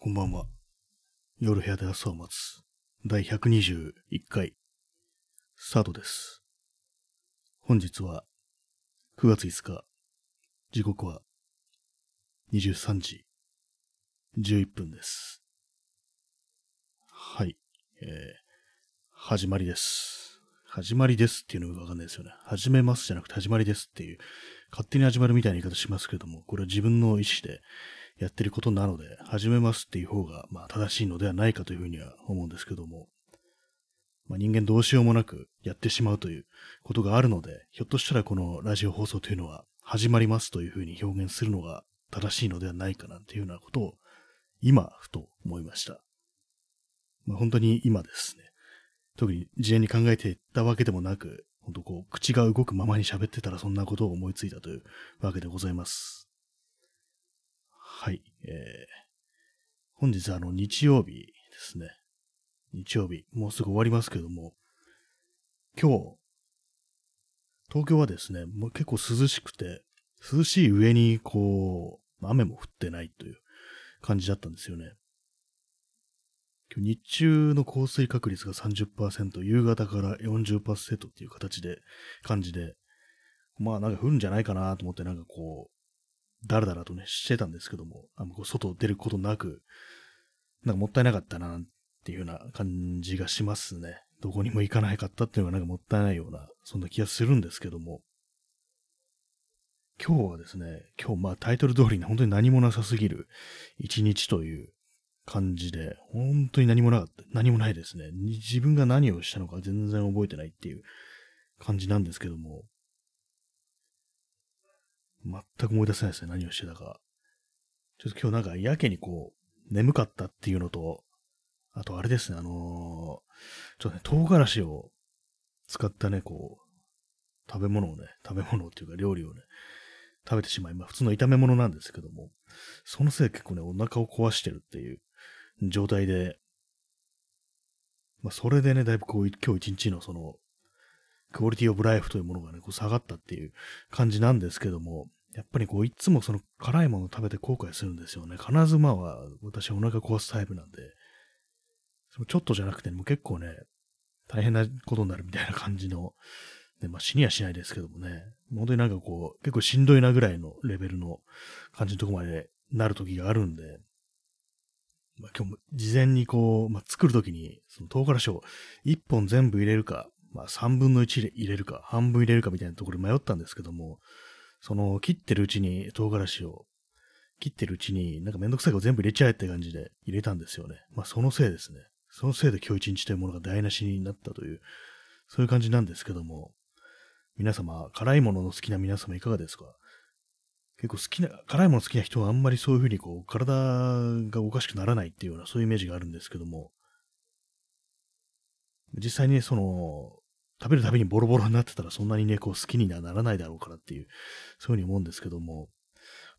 こんばんは。夜部屋で朝を待つ。第121回。スタートです。本日は9月5日。時刻は23時11分です。はい。えー、始まりです。始まりですっていうのがわかんないですよね。始めますじゃなくて始まりですっていう、勝手に始まるみたいな言い方しますけれども、これは自分の意思でやってることなので、始めますっていう方が、まあ、正しいのではないかというふうには思うんですけども、まあ、人間どうしようもなくやってしまうということがあるので、ひょっとしたらこのラジオ放送というのは、始まりますというふうに表現するのが正しいのではないかなんていうようなことを、今、ふと思いました。まあ、本当に今ですね。特に事前に考えていったわけでもなく、本当こう、口が動くままに喋ってたらそんなことを思いついたというわけでございます。えー、本日あの日曜日ですね。日曜日、もうすぐ終わりますけども、今日、東京はですね、もう結構涼しくて、涼しい上にこう、雨も降ってないという感じだったんですよね。今日日中の降水確率が30%、夕方から40%っていう形で、感じで、まあなんか降るんじゃないかなと思ってなんかこう、だらだらとね、してたんですけども、あのこう外出ることなく、なんかもったいなかったなっていうような感じがしますね。どこにも行かないかったっていうのがなんかもったいないような、そんな気がするんですけども、今日はですね、今日まあタイトル通りに本当に何もなさすぎる一日という感じで、本当に何もなかった。何もないですね。自分が何をしたのか全然覚えてないっていう感じなんですけども、全く思い出せないですね。何をしてたか。ちょっと今日なんかやけにこう、眠かったっていうのと、あとあれですね、あのーちょっとね、唐辛子を使ったね、こう、食べ物をね、食べ物っていうか料理をね、食べてしまい、まあ普通の炒め物なんですけども、そのせいで結構ね、お腹を壊してるっていう状態で、まあそれでね、だいぶこう、今日一日のその、クオリティオブライフというものがね、こう下がったっていう感じなんですけども、やっぱりこう、いつもその辛いものを食べて後悔するんですよね。必ずまあ、私はお腹壊すタイプなんで、そのちょっとじゃなくて、もう結構ね、大変なことになるみたいな感じの、ね、まあ死にはしないですけどもね、本当になんかこう、結構しんどいなぐらいのレベルの感じのとこまでなる時があるんで、まあ今日も事前にこう、まあ作るときに、その唐辛子を1本全部入れるか、まあ3分の1入れるか、半分入れるかみたいなところ迷ったんですけども、その切ってるうちに唐辛子を切ってるうちになんかめんどくさいから全部入れちゃえって感じで入れたんですよね。まあそのせいですね。そのせいで今日一日というものが台無しになったという、そういう感じなんですけども、皆様、辛いものの好きな皆様いかがですか？結構好きな、辛いもの好きな人はあんまりそういうふうにこう、体がおかしくならないっていうような、そういうイメージがあるんですけども、実際にね、その、食べるたびにボロボロになってたらそんなにね、こう好きにはならないだろうからっていう、そういうふうに思うんですけども、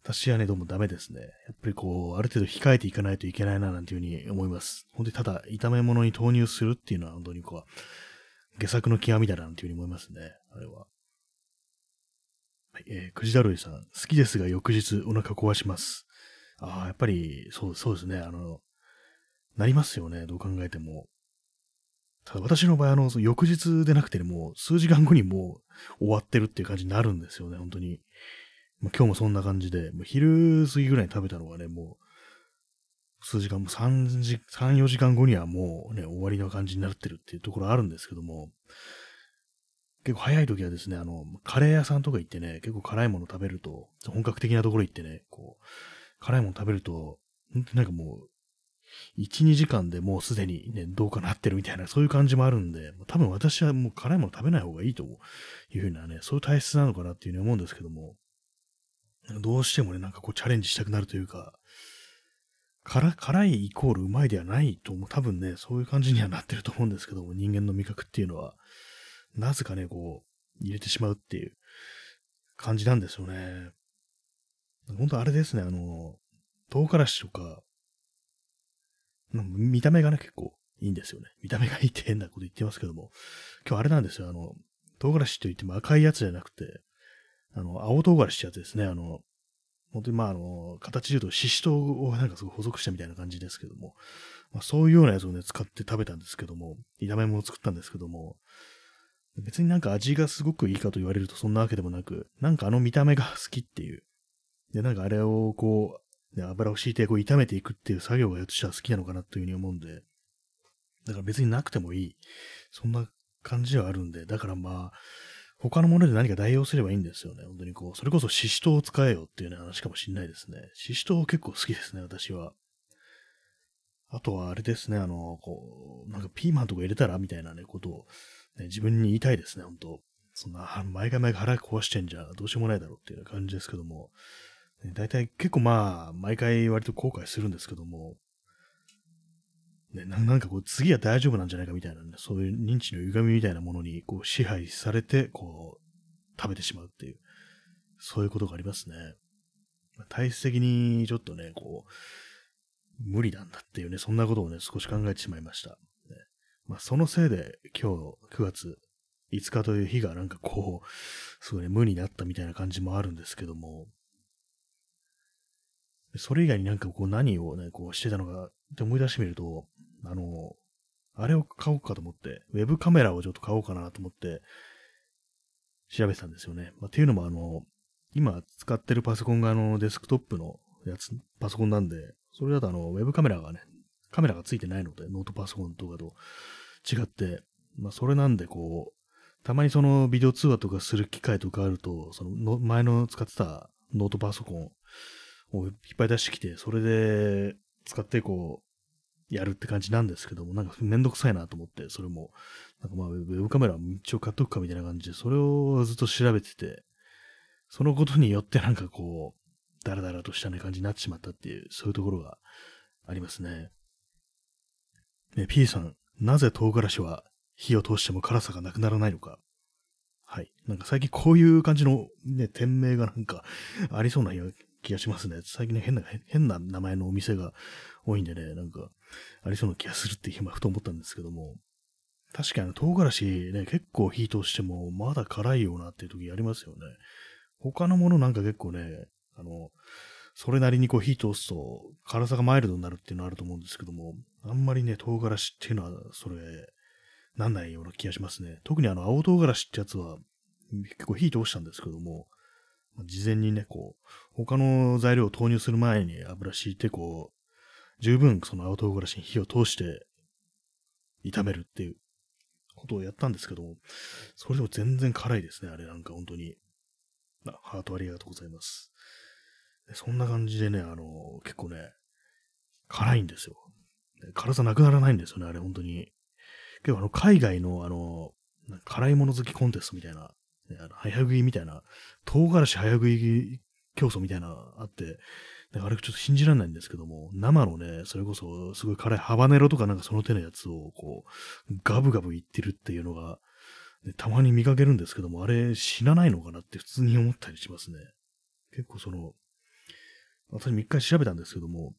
私はね、どうもダメですね。やっぱりこう、ある程度控えていかないといけないな、なんていうふうに思います。本当にただ、炒め物に投入するっていうのは本当にこう、下作の極みだな、なんていうふうに思いますね。あれは。はい、えー、くじだるいさん、好きですが翌日お腹壊します。ああ、やっぱり、そう、そうですね。あの、なりますよね、どう考えても。ただ私の場合、あの、翌日でなくてね、もう数時間後にもう終わってるっていう感じになるんですよね、本当に。まあ、今日もそんな感じで、もう昼過ぎぐらいに食べたのがね、もう、数時間、もう3時、3、4時間後にはもうね、終わりの感じになってるっていうところあるんですけども、結構早い時はですね、あの、カレー屋さんとか行ってね、結構辛いもの食べると、本格的なところ行ってね、こう、辛いもの食べると、なんかもう、1、2時間でもうすでにね、どうかなってるみたいな、そういう感じもあるんで、多分私はもう辛いもの食べない方がいいというふうなね、そういう体質なのかなっていうふうに思うんですけども、どうしてもね、なんかこうチャレンジしたくなるというか、辛辛いイコールうまいではないと思う。多分ね、そういう感じにはなってると思うんですけども、人間の味覚っていうのは、なぜかね、こう、入れてしまうっていう感じなんですよね。本当あれですね、あの、唐辛子とか、見た目がね、結構いいんですよね。見た目がいいって変なこと言ってますけども、今日あれなんですよ、あの、唐辛子と言っても赤いやつじゃなくて、あの、青唐辛子ってやつですね、あの、本当にまあ、あの、形で言うと、シシトウをなんかすごい補足したみたいな感じですけども、まあ、そういうようなやつをね、使って食べたんですけども、炒め物を作ったんですけども、別になんか味がすごくいいかと言われるとそんなわけでもなく、なんかあの見た目が好きっていう。で、なんかあれをこう、ね、油を敷いてこう炒めていくっていう作業が私は好きなのかなというふうに思うんで、だから別になくてもいい。そんな感じではあるんで、だからまあ、他のもので何か代用すればいいんですよね。本当にこう、それこそシシトウを使えよっていう、ね、話かもしんないですね。シシトウ結構好きですね、私は。あとはあれですね、あの、こう、なんかピーマンとか入れたらみたいなね、ことを、ね、自分に言いたいですね、本当そんな、毎回毎回腹壊してんじゃどうしようもないだろうっていう感じですけども、大体結構まあ、毎回割と後悔するんですけども、ね、なんかこう、次は大丈夫なんじゃないかみたいなね、そういう認知の歪みみたいなものにこう支配されて、こう、食べてしまうっていう、そういうことがありますね。体質的にちょっとね、こう、無理なんだっていうね、そんなことをね、少し考えてしまいました。ね、まあ、そのせいで、今日9月5日という日がなんかこう、すごいね、無になったみたいな感じもあるんですけども、それ以外になんかこう何をね、こうしてたのかって思い出してみると、あの、あれを買おうかと思って、ウェブカメラをちょっと買おうかなと思って、調べてたんですよね。まあ、っていうのもあの、今使ってるパソコンがあのデスクトップのやつ、パソコンなんで、それだとあの、ウェブカメラがね、カメラがついてないので、ノートパソコンとかと違って、まあ、それなんでこう、たまにそのビデオ通話とかする機会とかあると、その前の使ってたノートパソコンをいっぱい出してきて、それで使ってこう、やるって感じなんですけども、なんかめんどくさいなと思って、それも、なんかまあ、ウェブカメラ一応買っとくかみたいな感じで、それをずっと調べてて、そのことによってなんかこう、ダラダラとしたね感じになってしまったっていう、そういうところがありますね。ね、P さん、なぜ唐辛子は火を通しても辛さがなくならないのか。はい。なんか最近こういう感じのね、店名がなんかありそうな気がしますね。最近ね、変な、変な名前のお店が多いんでね、なんかありそうな気がするって今ふと思ったんですけども。確かに唐辛子ね、結構火通してもまだ辛いよなっていう時ありますよね。他のものなんか結構ね、あの、それなりにこう火通すと辛さがマイルドになるっていうのはあると思うんですけども、あんまりね、唐辛子っていうのはそれ、なんないような気がしますね。特にあの、青唐辛子ってやつは、結構火通したんですけども、事前にね、こう、他の材料を投入する前に油敷いて、こう、十分その青唐辛子に火を通して炒めるっていうことをやったんですけども、それでも全然辛いですね、あれなんか本当に。あ、ハートありがとうございます。そんな感じでね、あの、結構ね、辛いんですよ。辛さなくならないんですよね、あれ、本当に。結構あの、海外の、あの、辛いもの好きコンテストみたいな、ね、あの早食いみたいな、唐辛子早食い競争みたいなあって、あれちょっと信じられないんですけども、生のね、それこそすごい辛いハバネロとかなんかその手のやつをこう、ガブガブいってるっていうのが、ね、たまに見かけるんですけども、あれ死なないのかなって普通に思ったりしますね。結構その、私3日調べたんですけども、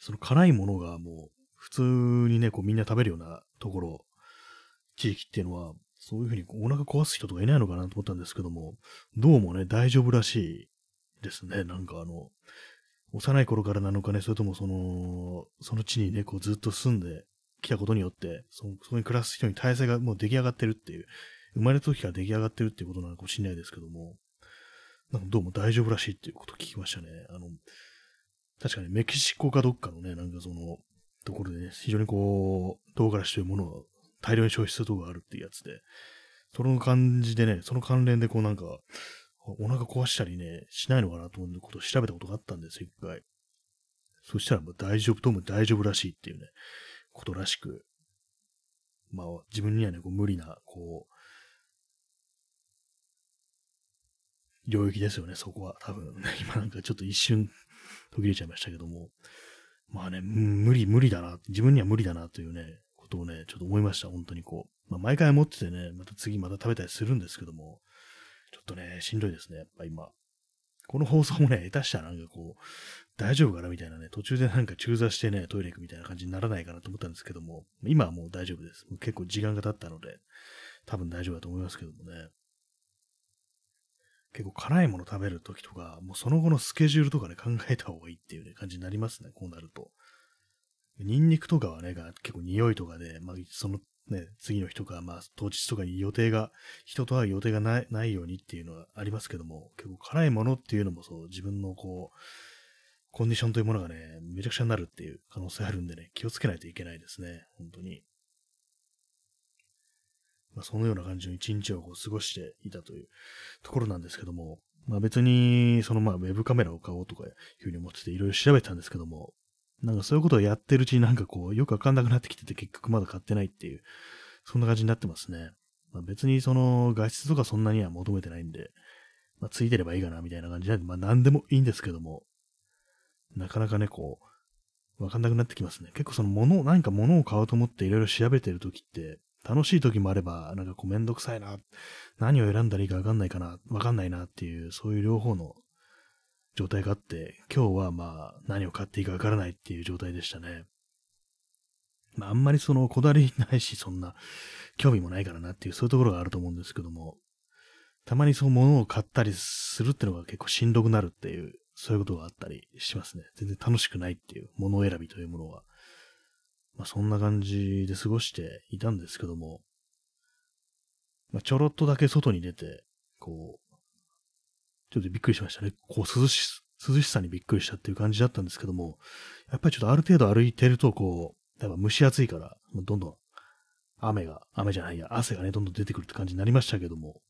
その辛いものがもう普通にね、こうみんな食べるようなところ、地域っていうのは、そういうふうにお腹壊す人とかいないのかなと思ったんですけども、どうもね、大丈夫らしいですね。なんかあの、幼い頃からなのかね、それともその、その地にね、こうずっと住んできたことによって、そそこに暮らす人に体制がもう出来上がってるっていう、生まれた時から出来上がってるっていうことなのかもしれないですけども、なんかどうも大丈夫らしいっていうこと聞きましたね。あの、確かにメキシコかどっかのね、なんかその、ところでね、非常にこう、唐辛子というものを大量に消費するとこがあるっていうやつで、その感じでね、その関連でこうなんか、お腹壊したりね、しないのかなと思うことを調べたことがあったんですよ、一回。そしたらもう大丈夫、どうも大丈夫らしいっていうね、ことらしく、まあ自分にはね、こう無理な、こう、領域ですよね、そこは。多分、ね、今なんかちょっと一瞬途切れちゃいましたけども。まあね、無理、無理だな。自分には無理だなというね、ことをね、ちょっと思いました。本当にこう。まあ毎回思っててね、また次また食べたりするんですけども、ちょっとね、しんどいですね、やっぱ今。この放送もね、下手したらなんかこう、大丈夫かなみたいなね、途中でなんか中座してね、トイレ行くみたいな感じにならないかなと思ったんですけども、今はもう大丈夫です。結構時間が経ったので、多分大丈夫だと思いますけどもね。結構辛いもの食べるときとか、もうその後のスケジュールとかね、考えた方がいいっていうね、感じになりますね、こうなると。ニンニクとかはね、が結構匂いとかで、まあ、そのね、次の日とか、まあ、当日とかに予定が、人と会う予定がないないようにっていうのはありますけども、結構辛いものっていうのもそう、自分のこう、コンディションというものがね、めちゃくちゃになるっていう可能性あるんでね、気をつけないといけないですね、本当に。まあ、そのような感じの一日をこう過ごしていたというところなんですけども、まあ別に、そのまあウェブカメラを買おうとかいうふうに思ってていろいろ調べたんですけども、なんかそういうことをやってるうちになんかこう、よくわかんなくなってきてて結局まだ買ってないっていう、そんな感じになってますね。まあ、別にその画質とかそんなには求めてないんで、まあ、ついてればいいかなみたいな感じなんで、まあ何でもいいんですけども、なかなかね、こう、わかんなくなってきますね。結構その物、何か物を買おうと思っていろいろ調べてるときって、楽しい時もあれば、なんかこうめんどくさいな、何を選んだらいいかわかんないかな、わかんないなっていう、そういう両方の状態があって、今日はまあ何を買っていいかわからないっていう状態でしたね。まああんまりそのこだわりないし、そんな興味もないからなっていう、そういうところがあると思うんですけども、たまにそう物を買ったりするってのが結構しんどくなるっていう、そういうことがあったりしますね。全然楽しくないっていう、物選びというものは。まあ、そんな感じで過ごしていたんですけども、まあ、ちょろっとだけ外に出て、こう、ちょっとびっくりしましたね。こう涼し、涼しさにびっくりしたっていう感じだったんですけども、やっぱりちょっとある程度歩いてると、こう、やっぱ蒸し暑いから、どんどん雨が、雨じゃないや、汗がね、どんどん出てくるって感じになりましたけども、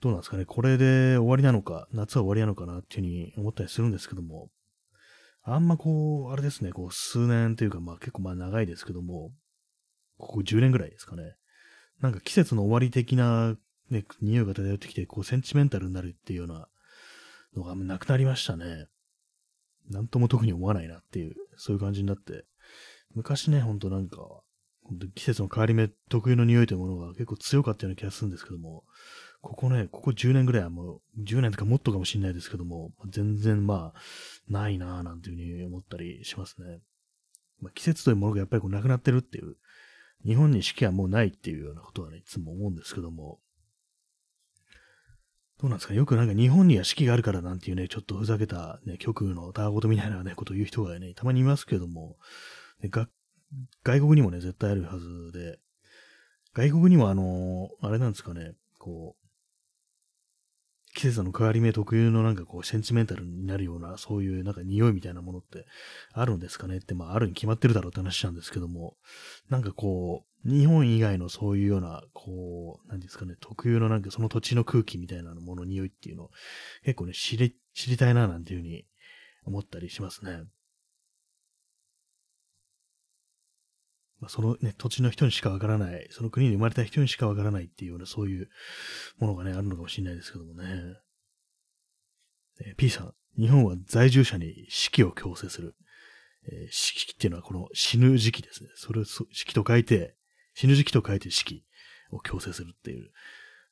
どうなんですかね、これで終わりなのか、夏は終わりなのかなっていうふうに思ったりするんですけども、あんまこう、あれですね、こう、数年というか、まあ結構まあ長いですけども、ここ10年ぐらいですかね。なんか季節の終わり的な、ね、匂いが漂ってきて、こう、センチメンタルになるっていうようなのがなくなりましたね。なんとも特に思わないなっていう、そういう感じになって。昔ね、ほんとなんか、本当季節の変わり目特有の匂いというものが結構強かったような気がするんですけども、ここね、ここ10年ぐらいはもう、10年とかもっとかもしれないですけども、全然まあ、ないなぁなんていうふうに思ったりしますね。まあ、季節というものがやっぱりこうなくなってるっていう、日本に四季はもうないっていうようなことはね、いつも思うんですけども、どうなんですかよくなんか日本には四季があるからなんていうね、ちょっとふざけたね、曲のタワごとみたいなね、ことを言う人がね、たまにいますけども、が外国にもね、絶対あるはずで、外国にもあの、あれなんですかね、こう、季節の変わり目特有のなんかこう、センチメンタルになるような、そういうなんか匂いみたいなものってあるんですかねって、まあ、あるに決まってるだろうって話なんですけども、なんかこう、日本以外のそういうような、こう、なんですかね、特有のなんかその土地の空気みたいなもの、匂いっていうの、結構ね、知り、知りたいななんていうふうに思ったりしますね。まあ、そのね、土地の人にしかわからない、その国に生まれた人にしかわからないっていうような、そういうものがね、あるのかもしれないですけどもね。えー、P さん、日本は在住者に死期を強制する。えー、死期っていうのはこの死ぬ時期ですね。それを死期と書いて、死ぬ時期と書いて死期を強制するっていう。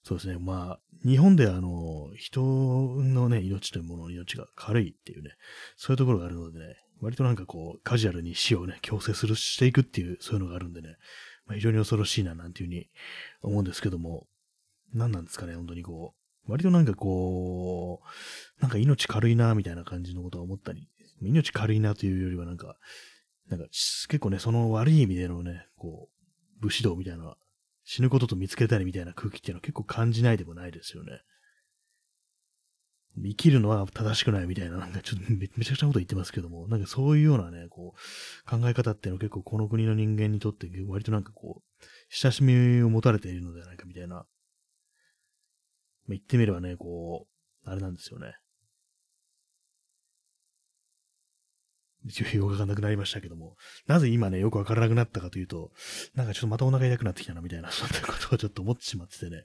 そうですね。まあ、日本であの、人のね、命というものの命が軽いっていうね、そういうところがあるのでね、割となんかこう、カジュアルに死をね、強制する、していくっていう、そういうのがあるんでね、まあ、非常に恐ろしいな、なんていうふうに思うんですけども、何なんですかね、本当にこう、割となんかこう、なんか命軽いな、みたいな感じのことは思ったり、命軽いなというよりはなんか、なんか結構ね、その悪い意味でのね、こう、武士道みたいな、死ぬことと見つけたりみたいな空気っていうのは結構感じないでもないですよね。生きるのは正しくないみたいな、なんかちょっとめちゃくちゃなこと言ってますけども、なんかそういうようなね、こう、考え方っていうのは結構この国の人間にとって割となんかこう、親しみを持たれているのではないかみたいな。まあ、言ってみればね、こう、あれなんですよね。一応よくわかんなくなりましたけども、なぜ今ね、よくわからなくなったかというと、なんかちょっとまたお腹痛くなってきたなみたいな、そんなことをちょっと思ってしまっててね、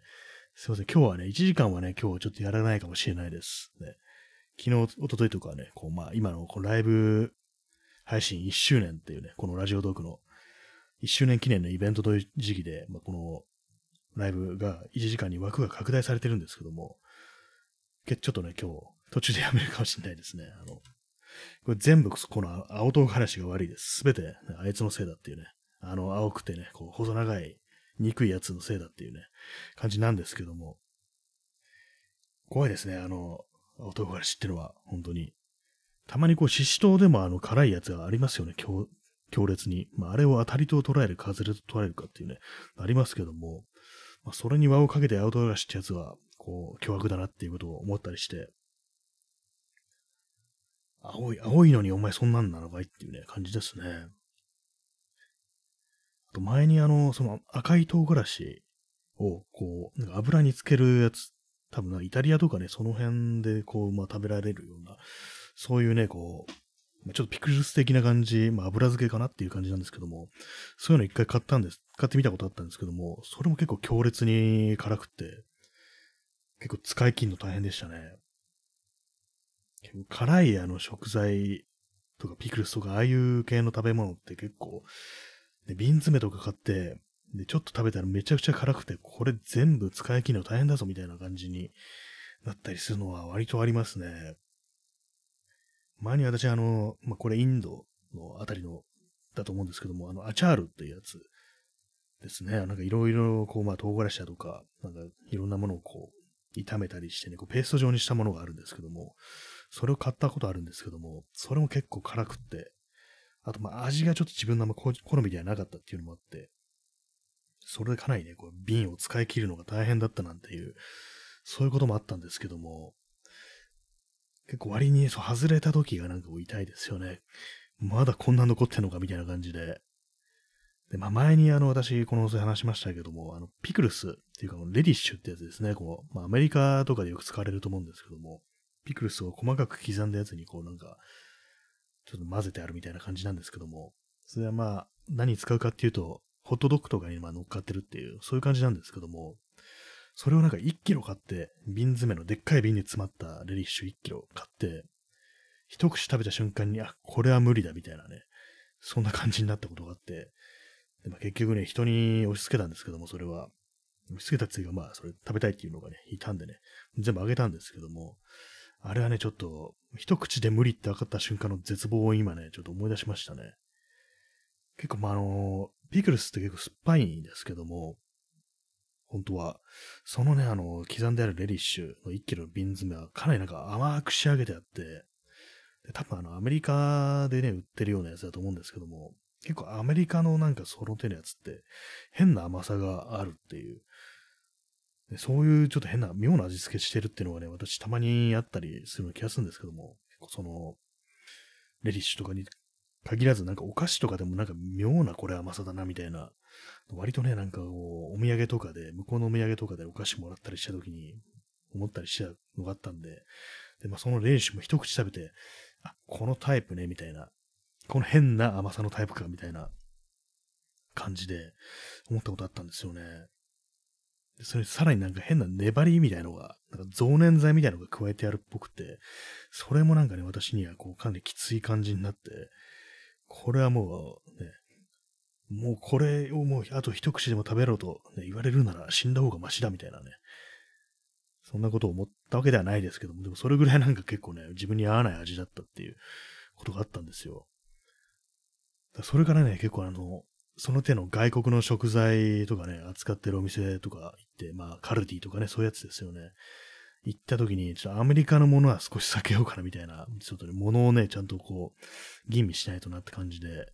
すいません。今日はね、1時間はね、今日ちょっとやらないかもしれないです。ね、昨日、一昨日とかね、こう、まあ、今のこのライブ配信1周年っていうね、このラジオトークの1周年記念のイベントという時期で、まあ、このライブが1時間に枠が拡大されてるんですけども、ちょっとね、今日、途中でやめるかもしれないですね。あの、これ全部この青唐辛子が悪いです。すべて、あいつのせいだっていうね。あの、青くてね、こう、細長い憎いやつのせいだっていうね、感じなんですけども、怖いですね、あの、青唐辛子ってのは、本当に。たまにこう、シシトウでもあの、辛いやつがありますよね、強強烈に。まあ、あれを当たりと捉えるか、外れと捉えるかっていうね、ありますけども、まあ、それに輪をかけて青唐辛子ってやつは、こう、凶悪だなっていうことを思ったりして、青い、青いのにお前そんなんなのかいっていうね、感じですね。と前にあの、その赤い唐辛子を、こう、油につけるやつ、多分な、イタリアとかね、その辺でこう、まあ食べられるような、そういうね、こう、ちょっとピクルス的な感じ、まあ油漬けかなっていう感じなんですけども、そういうの一回買ったんです。買ってみたことあったんですけども、それも結構強烈に辛くて、結構使い切るの大変でしたね。結構辛いあの食材とかピクルスとかああいう系の食べ物って結構、で瓶詰めとか買って、で、ちょっと食べたらめちゃくちゃ辛くて、これ全部使い切るの大変だぞみたいな感じになったりするのは割とありますね。前に私あの、まあ、これインドのあたりの、だと思うんですけども、あの、アチャールっていうやつですね。なんかいろいろ、こう、まあ、唐辛子だとか、なんかいろんなものをこう、炒めたりしてね、こうペースト状にしたものがあるんですけども、それを買ったことあるんですけども、それも結構辛くって、あとまあ味がちょっと自分の好みではなかったっていうのもあって、それでかなりね、こう瓶を使い切るのが大変だったなんていう、そういうこともあったんですけども、結構割にそう外れた時がなんか痛いですよね。まだこんな残ってんのかみたいな感じで。で、まあ前にあの私この放送で話しましたけども、あのピクルスっていうかレディッシュってやつですね。こう、まあアメリカとかでよく使われると思うんですけども、ピクルスを細かく刻んだやつにこうなんか、ちょっと混ぜてあるみたいな感じなんですけども、それはまあ何使うかっていうと、ホットドッグとかにま乗っかってるっていう、そういう感じなんですけども、それをなんか1キロ買って、瓶詰めのでっかい瓶に詰まったレディッシュ1キロ買って、一口食べた瞬間に、あ、これは無理だみたいなね、そんな感じになったことがあって、でまあ、結局ね、人に押し付けたんですけども、それは。押し付けたついが、まあ、それ食べたいっていうのがね、いたんでね、全部あげたんですけども、あれはね、ちょっと、一口で無理って分かった瞬間の絶望を今ね、ちょっと思い出しましたね。結構、まあ、あの、ピクルスって結構酸っぱいんですけども、本当は、そのね、あの、刻んであるレディッシュの1キロの瓶詰めはかなりなんか甘く仕上げてあって、で多分あの、アメリカでね、売ってるようなやつだと思うんですけども、結構アメリカのなんかその手のやつって変な甘さがあるっていう、そういうちょっと変な妙な味付けしてるっていうのがね、私たまにあったりするような気がするんですけども、結構その、レディッシュとかに限らずなんかお菓子とかでもなんか妙なこれ甘さだなみたいな、割とね、なんかこう、お土産とかで、向こうのお土産とかでお菓子もらったりした時に思ったりしたのがあったんで、で、まあそのレディッシュも一口食べて、あ、このタイプね、みたいな、この変な甘さのタイプか、みたいな感じで思ったことあったんですよね。それさらになんか変な粘りみたいのが、なんか増粘剤みたいなのが加えてあるっぽくて、それもなんかね、私にはこうかなりきつい感じになって、これはもうね、もうこれをもうあと一口でも食べろと、ね、言われるなら死んだ方がマシだみたいなね。そんなことを思ったわけではないですけども、でもそれぐらいなんか結構ね、自分に合わない味だったっていうことがあったんですよ。それからね、結構あの、その手の外国の食材とかね、扱ってるお店とか行って、まあ、カルディとかね、そういうやつですよね。行った時に、ちょっとアメリカのものは少し避けようかなみたいな、ちょっとね、物をね、ちゃんとこう、吟味しないとなって感じで、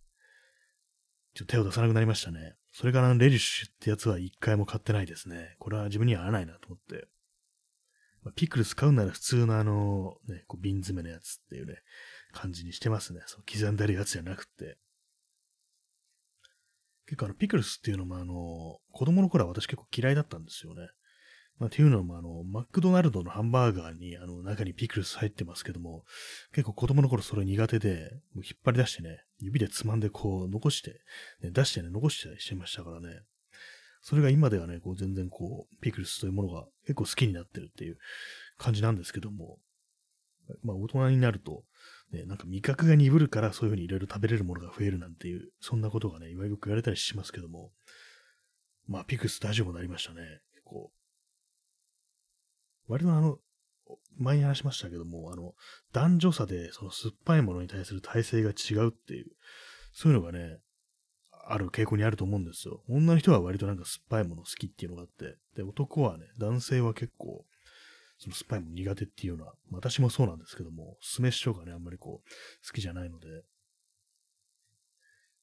ちょっと手を出さなくなりましたね。それからレディッシュってやつは一回も買ってないですね。これは自分には合わないなと思って。まあ、ピクルス買うなら普通のあの、ね、こう瓶詰めのやつっていうね、感じにしてますね。そう刻んでるやつじゃなくて。結構あの、ピクルスっていうのもあの、子供の頃は私結構嫌いだったんですよね。まあ、っていうのもあの、マクドナルドのハンバーガーにあの、中にピクルス入ってますけども、結構子供の頃それ苦手で、もう引っ張り出してね、指でつまんでこう、残して、ね、出してね、残してしてましたからね。それが今ではね、こう全然こう、ピクルスというものが結構好きになってるっていう感じなんですけども、まあ大人になると、ね、なんか味覚が鈍るからそういうふうにいろいろ食べれるものが増えるなんていう、そんなことがね、いわゆる言われたりしますけども、まあ、ピクス大丈夫になりましたね。結構。割とあの、前に話しましたけども、あの、男女差でその酸っぱいものに対する耐性が違うっていう、そういうのがね、ある傾向にあると思うんですよ。女の人は割となんか酸っぱいもの好きっていうのがあって、で、男はね、男性は結構、その酸っぱいも苦手っていうような、私もそうなんですけども、酢飯とかね、あんまりこう、好きじゃないので、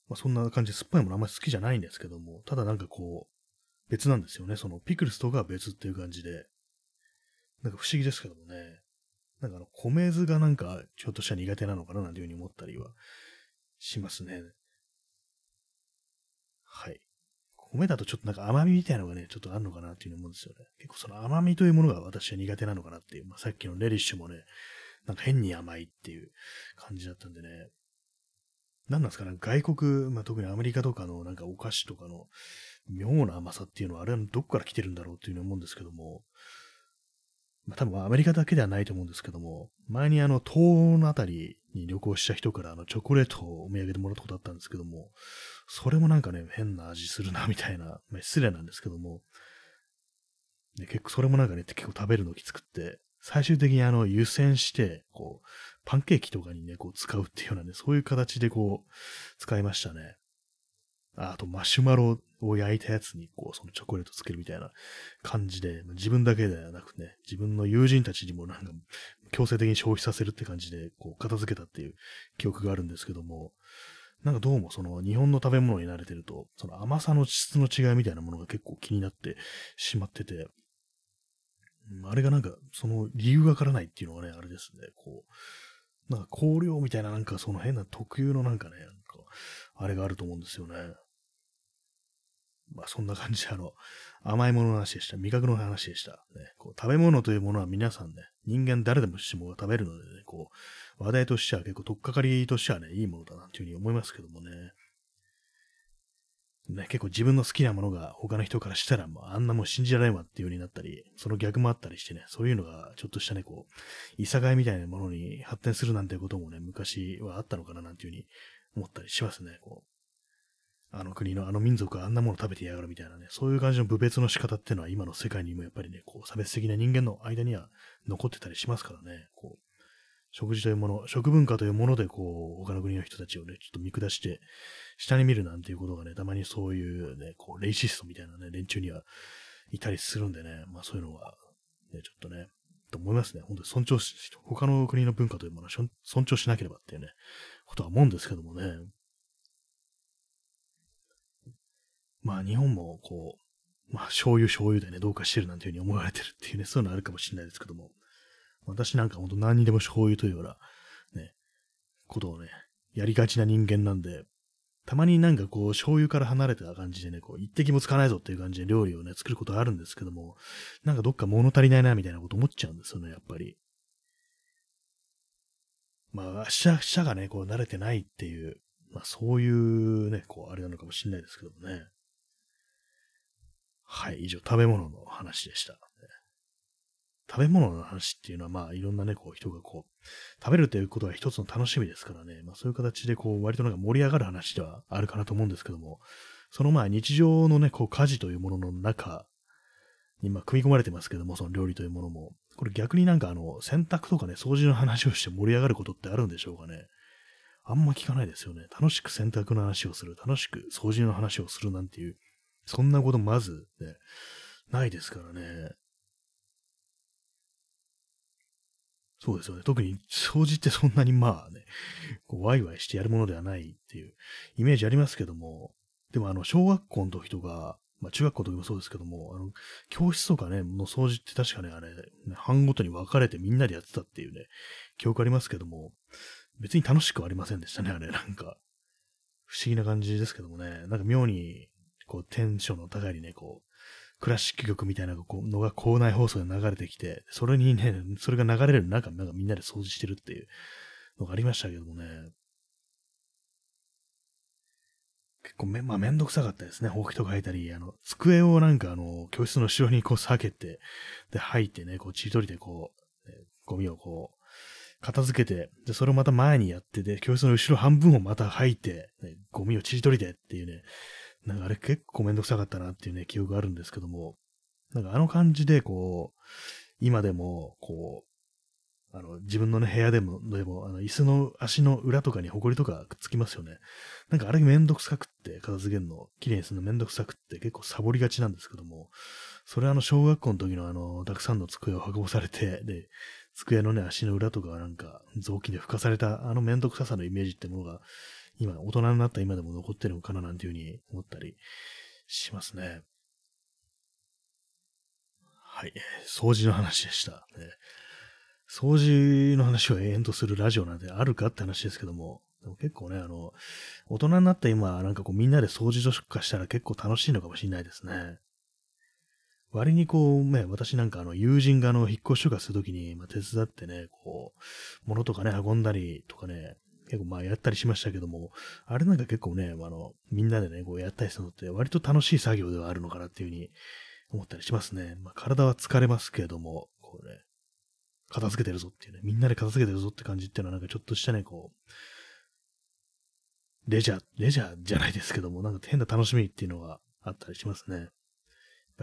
まあそんな感じで酸っぱいものあんまり好きじゃないんですけども、ただなんかこう、別なんですよね。そのピクルスとかは別っていう感じで、なんか不思議ですけどもね、なんかあの、米酢がなんかちょっとした苦手なのかななんていうふうに思ったりはしますね。はい。米だとちょっとなんか甘みみたいなのがね、ちょっとあるのかなっていうふうに思うんですよね。結構その甘みというものが私は苦手なのかなっていう。まあ、さっきのレリッシュもね、なんか変に甘いっていう感じだったんでね。何なんですかね、外国、まあ、特にアメリカとかのなんかお菓子とかの妙な甘さっていうのはあれはどこから来てるんだろうっていうふうに思うんですけども、まあ、多分アメリカだけではないと思うんですけども、前にあの東欧のあたりに旅行した人からあのチョコレートをお土産でもらったことあったんですけども、それもなんかね、変な味するなみたいな、まあ、失礼なんですけども、ね、結構それもなんかね、結構食べるのきつくって、最終的にあの湯煎して、こう、パンケーキとかにね、こう使うっていうようなね、そういう形でこう、使いましたね。あと、マシュマロを焼いたやつに、こう、そのチョコレートつけるみたいな感じで、自分だけではなくね、自分の友人たちにもなんか、強制的に消費させるって感じで、こう、片付けたっていう記憶があるんですけども、なんかどうもその日本の食べ物に慣れてると、その甘さの質の違いみたいなものが結構気になってしまってて、あれがなんか、その理由がわからないっていうのがね、あれですね、こう、なんか香料みたいななんかその変な特有のなんかね、なんか、あれがあると思うんですよね。まあそんな感じであの、甘いものの話でした。味覚の話でした。ね、こう食べ物というものは皆さんね、人間誰でもしも食べるのでね、こう、話題としては結構取っかかりとしてはね、いいものだなというふうに思いますけどもね。ね、結構自分の好きなものが他の人からしたら、もうあんなもん信じられんわっていう風になったり、その逆もあったりしてね、そういうのがちょっとしたね、こう、いさかいみたいなものに発展するなんてこともね、昔はあったのかななんていう風に思ったりしますね、こう。あの国のあの民族はあんなもの食べてやがるみたいなね、そういう感じの部別の仕方っていうのは今の世界にもやっぱりね、こう差別的な人間の間には残ってたりしますからね、こう、食事というもの、食文化というものでこう、他の国の人たちをね、ちょっと見下して、下に見るなんていうことがね、たまにそういうね、こう、レイシストみたいなね、連中にはいたりするんでね、まあそういうのは、ね、ちょっとね、と思いますね。本当に尊重し、他の国の文化というものは尊重しなければっていうね、ことは思うんですけどもね。まあ日本もこう、まあ醤油醤油でね、どうかしてるなんていうふうに思われてるっていうね、そういうのあるかもしれないですけども、私なんかほんと何にでも醤油というような、ね、ことをね、やりがちな人間なんで、たまになんかこう、醤油から離れた感じでね、こう、一滴もつかないぞっていう感じで料理をね、作ることあるんですけども、なんかどっか物足りないなみたいなこと思っちゃうんですよね、やっぱり。まあ、舌、舌がね、こう、慣れてないっていう、まあ、そういうね、こう、あれなのかもしれないですけどもね。はい、以上、食べ物の話でした。食べ物の話っていうのは、まあ、いろんなね、こう、人がこう、食べるということは一つの楽しみですからね、まあ、そういう形で、こう、割となんか盛り上がる話ではあるかなと思うんですけども、そのまあ、日常のね、こう、家事というものの中に、まあ、組み込まれてますけども、その料理というものも、これ逆になんかあの、洗濯とかね、掃除の話をして盛り上がることってあるんでしょうかね。あんま聞かないですよね。楽しく洗濯の話をする、楽しく掃除の話をするなんていう、そんなことまずね、ないですからね。そうですよね。特に掃除ってそんなにまあね、こうワイワイしてやるものではないっていうイメージありますけども、でもあの、小学校の時とか、まあ中学校の時もそうですけども、あの、教室とかね、の掃除って確かね、あれ、班ごとに分かれてみんなでやってたっていうね、記憶ありますけども、別に楽しくはありませんでしたね、あれ、なんか。不思議な感じですけどもね、なんか妙に、こう、テンションの高いね、こう、クラシック曲みたいなのが校内放送で流れてきて、それにね、それが流れる中、なんかみんなで掃除してるっていうのがありましたけどもね。結構め、まあめんどくさかったですね。ほうきとか書いたり、あの、机をなんかあの、教室の後ろにこう避けて、で、吐いてね、こう、ちりとりでこう、ね、ゴミをこう、片付けて、で、それをまた前にやってで、教室の後ろ半分をまた吐いて、ね、ゴミをちりとりでっていうね、なんかあれ結構めんどくさかったなっていうね、記憶があるんですけども、なんかあの感じでこう、今でも、こう、あの、自分のね、部屋でも、でも、あの、椅子の足の裏とかに埃とかくっつきますよね。なんかあれめんどくさくって、片付けるの、綺麗にするのめんどくさくって結構サボりがちなんですけども、それあの、小学校の時のあの、たくさんの机を運ばされて、で、机のね、足の裏とかなんか、雑巾で拭かされた、あのめんどくささのイメージってものが、今、大人になった今でも残ってるのかななんていうふうに思ったりしますね。はい。掃除の話でした。ね、掃除の話を延々とするラジオなんてあるかって話ですけども、でも結構ね、あの、大人になった今、なんかこうみんなで掃除とかしたら結構楽しいのかもしれないですね。割にこうね、私なんかあの友人があの引っ越しとかするときに、まあ、手伝ってね、こう、物とかね、運んだりとかね、結構まあやったりしましたけども、あれなんか結構ね、あの、みんなでね、こうやったりするのって割と楽しい作業ではあるのかなっていうふうに思ったりしますね。まあ、体は疲れますけれども、こうね、片付けてるぞっていうね、みんなで片付けてるぞって感じっていうのはなんかちょっとしたね、こう、レジャー、レジャーじゃないですけども、なんか変な楽しみっていうのがあったりしますね。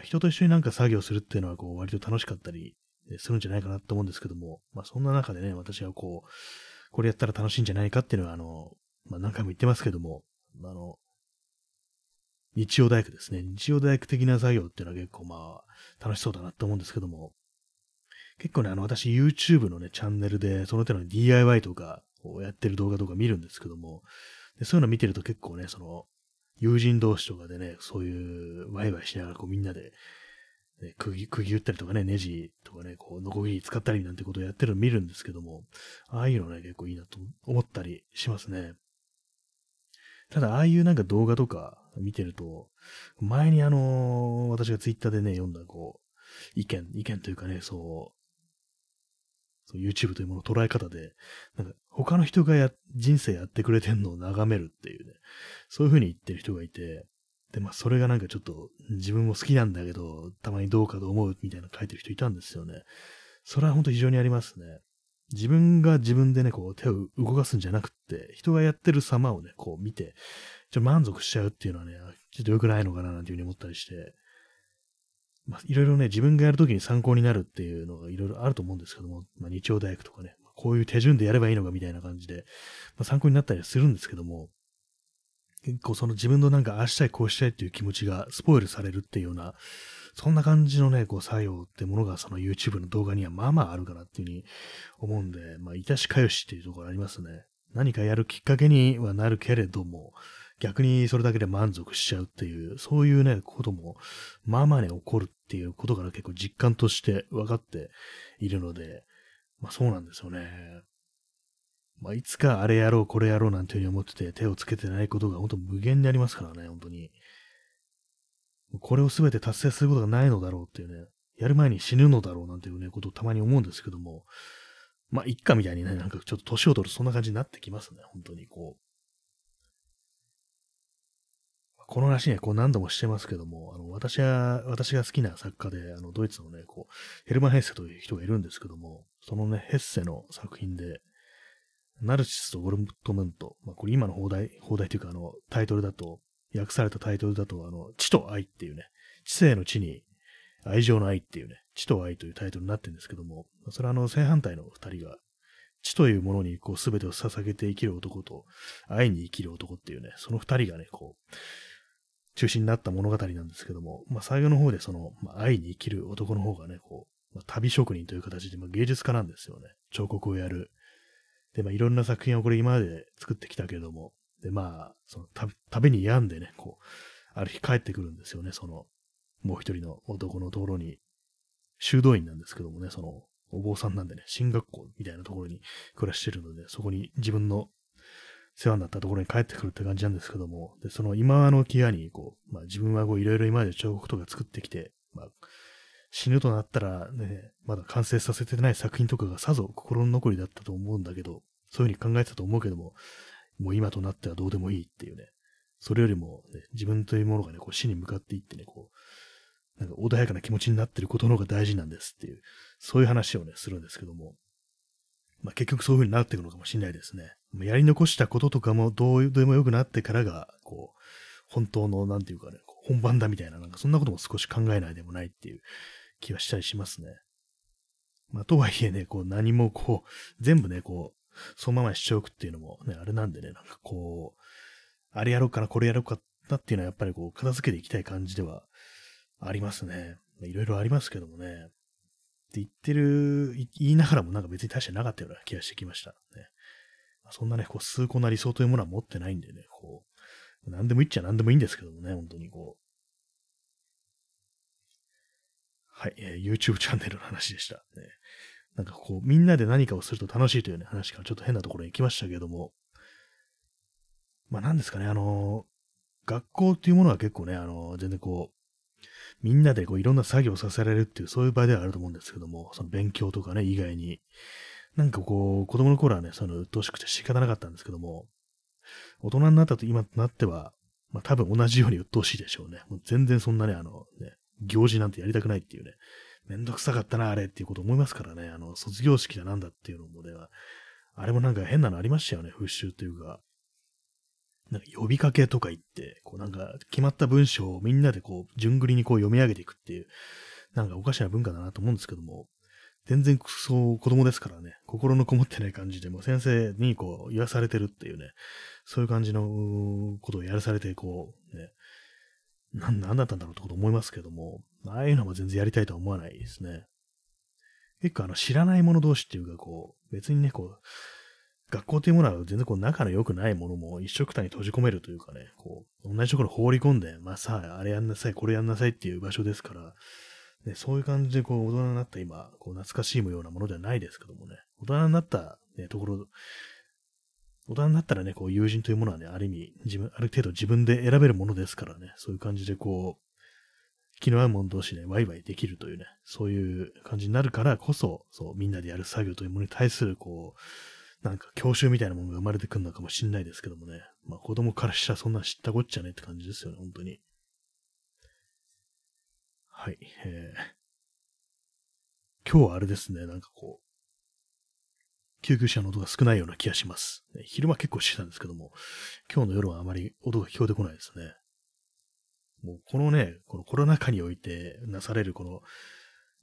人と一緒になんか作業するっていうのはこう割と楽しかったりするんじゃないかなと思うんですけども、まあそんな中でね、私はこう、これやったら楽しいんじゃないかっていうのはあの、まあ何回も言ってますけども、あの、日曜大工ですね。日曜大工的な作業っていうのは結構まあ、楽しそうだなと思うんですけども、結構ね、あの、私 YouTube のね、チャンネルで、その手の DIY とかをやってる動画とか見るんですけども、でそういうの見てると結構ね、その、友人同士とかでね、そういうワイワイしながらこうみんなで、ね、釘、釘打ったりとかね、ネジとかね、こう、ノコギリ使ったりなんてことをやってるの見るんですけども、ああいうのね、結構いいなと思ったりしますね。ただ、ああいうなんか動画とか見てると、前にあのー、私がツイッターでね、読んだこう、意見、意見というかね、そう、そう YouTube というものの捉え方で、なんか他の人がや、人生やってくれてんのを眺めるっていうね、そういう風に言ってる人がいて、で、まあそれがなんかちょっと自分も好きなんだけど、たまにどうかと思うみたいな書いてる人いたんですよね。それは本当非常にありますね。自分が自分でね、こう手を動かすんじゃなくって、人がやってる様をね、こう見て、ちょっと満足しちゃうっていうのはね、ちょっと良くないのかななんていうふうに思ったりして、まあ、いろいろね、自分がやるときに参考になるっていうのがいろいろあると思うんですけども、まあ、日曜大工とかね、こういう手順でやればいいのかみたいな感じで、まあ、参考になったりするんですけども、結構その自分のなんかああしたいこうしたいっていう気持ちがスポイルされるっていうような、そんな感じのね、こう作用ってものがその YouTube の動画にはまあまああるかなっていうふうに思うんで、まあ、いたしかよしっていうところありますね。何かやるきっかけにはなるけれども、逆にそれだけで満足しちゃうっていう、そういうね、ことも、まあまあね、起こるっていうことから結構実感として分かっているので、まあそうなんですよね。まあいつかあれやろう、これやろうなんていうふうに思ってて手をつけてないことが本当無限にありますからね、本当に。これを全て達成することがないのだろうっていうね、やる前に死ぬのだろうなんていうね、ことをたまに思うんですけども、まあ、いっかみたいにね、なんかちょっと年を取るそんな感じになってきますね、本当にこう。この話ね、こう何度もしてますけども、あの、私は、私が好きな作家で、あの、ドイツのね、こう、ヘルマン・ヘッセという人がいるんですけども、そのね、ヘッセの作品で、ナルシスとゴルトムント、まあ、これ今の放題、放題というか、あの、タイトルだと、訳されたタイトルだと、あの、知と愛っていうね、知性の知に愛情の愛っていうね、知と愛というタイトルになってるんですけども、それはあの、正反対の二人が、知というものにこう全てを捧げて生きる男と、愛に生きる男っていうね、その二人がね、こう、中心になった物語なんですけども、まあ、最後の方でその、まあ、愛に生きる男の方がね、こう、まあ、旅職人という形で、まあ、芸術家なんですよね。彫刻をやる。で、まあ、いろんな作品をこれ今まで作ってきたけれども、で、まあ、その旅、旅に病んでね、こう、ある日帰ってくるんですよね、その、もう一人の男のところに、修道院なんですけどもね、その、お坊さんなんでね、進学校みたいなところに暮らしてるので、そこに自分の世話になったところに帰ってくるって感じなんですけども、で、その今の際に、こう、まあ自分はこういろいろ今まで彫刻とか作ってきて、まあ、死ぬとなったらね、まだ完成させてない作品とかがさぞ心の残りだったと思うんだけど、そういうふうに考えてたと思うけども、もう今となってはどうでもいいっていうね、それよりも、ね、自分というものがね、こう死に向かっていってね、こう、なんか穏やかな気持ちになってることの方が大事なんですっていう、そういう話をね、するんですけども、まあ、結局そういう風になっていくのかもしれないですね。やり残したこととかもどうでもよくなってからが、こう、本当の、なんていうかね、本番だみたいな、なんかそんなことも少し考えないでもないっていう気はしたりしますね。まあ、とはいえね、こう何もこう、全部ね、こう、そのままにしておくっていうのもね、あれなんでね、なんかこう、あれやろうかな、これやろうかなっていうのはやっぱりこう、片付けていきたい感じではありますね。いろいろありますけどもね。って言ってる、言いながらもなんか別に大してなかったような気がしてきました。ね。そんなね、こう、崇高な理想というものは持ってないんでね、こう、何でも言っちゃ何でもいいんですけどもね、本当にこうはい、えー、YouTube チャンネルの話でした。ね、なんかこう、みんなで何かをすると楽しいというね、話からちょっと変なところに行きましたけども、まあ何ですかね、あのー、学校っていうものは結構ね、あのー、全然こう、みんなでこういろんな作業をさせられるっていう、そういう場合ではあると思うんですけども、その勉強とかね、以外に。なんかこう、子供の頃はね、その、鬱陶しくて仕方なかったんですけども、大人になったと今となっては、まあ多分同じように鬱陶しいでしょうね。もう全然そんなね、あの、ね、行事なんてやりたくないっていうね、めんどくさかったな、あれっていうこと思いますからね、あの、卒業式だなんだっていうのもね、あれもなんか変なのありましたよね、風習っていうか。なんか呼びかけとか言って、こうなんか決まった文章をみんなでこう、順繰りにこう読み上げていくっていう、なんかおかしな文化だなと思うんですけども、全然そう子供ですからね、心のこもってない感じで、もう先生にこう言わされてるっていうね、そういう感じのことをやらされて、こう、ね、なん、なんだったんだろうってこと思いますけども、ああいうのも全然やりたいとは思わないですね。結構あの知らない者同士っていうかこう、別にね、こう、学校というものは全然こう仲の良くないものも一緒くたに閉じ込めるというかね、こう、同じところ放り込んで、まあさあ、あれやんなさい、これやんなさいっていう場所ですから、ね、そういう感じでこう、大人になった今、こう、懐かしいようなものではないですけどもね、大人になった、ね、ところ、大人になったらね、こう、友人というものはね、ある意味、自分、ある程度自分で選べるものですからね、そういう感じでこう、気の合う者同士でワイワイできるというね、そういう感じになるからこそ、そう、みんなでやる作業というものに対する、こう、なんか教習みたいなものが生まれてくるのかもしんないですけどもね。まあ子供からしたらそんな知ったこっちゃねって感じですよね、本当に。はい。えー、今日はあれですね、なんかこう、救急車の音が少ないような気がします。昼間結構してたんですけども、今日の夜はあまり音が聞こえてこないですね。もうこのね、このコロナ禍においてなされるこの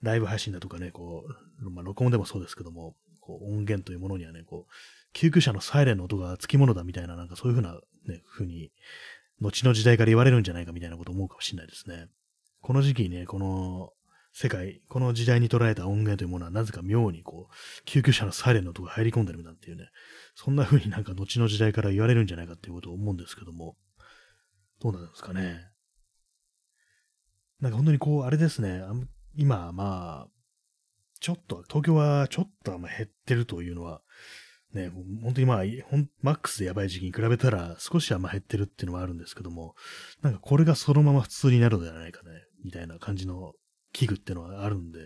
ライブ配信だとかね、こう、まあ録音でもそうですけども、こう音源というものにはね、こう、救急車のサイレンの音が付き物だみたいな、なんかそういうふうな、ね、ふうに、後の時代から言われるんじゃないかみたいなこと思うかもしれないですね。この時期ね、この世界、この時代に捉えた音源というものはなぜか妙にこう、救急車のサイレンの音が入り込んでるなんていうね、そんな風になんか後の時代から言われるんじゃないかっていうことを思うんですけども、どうなんですかね。なんか本当にこう、あれですね、今、まあ、ちょっと、東京はちょっとあんま減ってるというのは、ね、本当にまあ、マックスでやばい時期に比べたら少しあんま減ってるっていうのはあるんですけども、なんかこれがそのまま普通になるのではないかね、みたいな感じの器具っていうのはあるんで、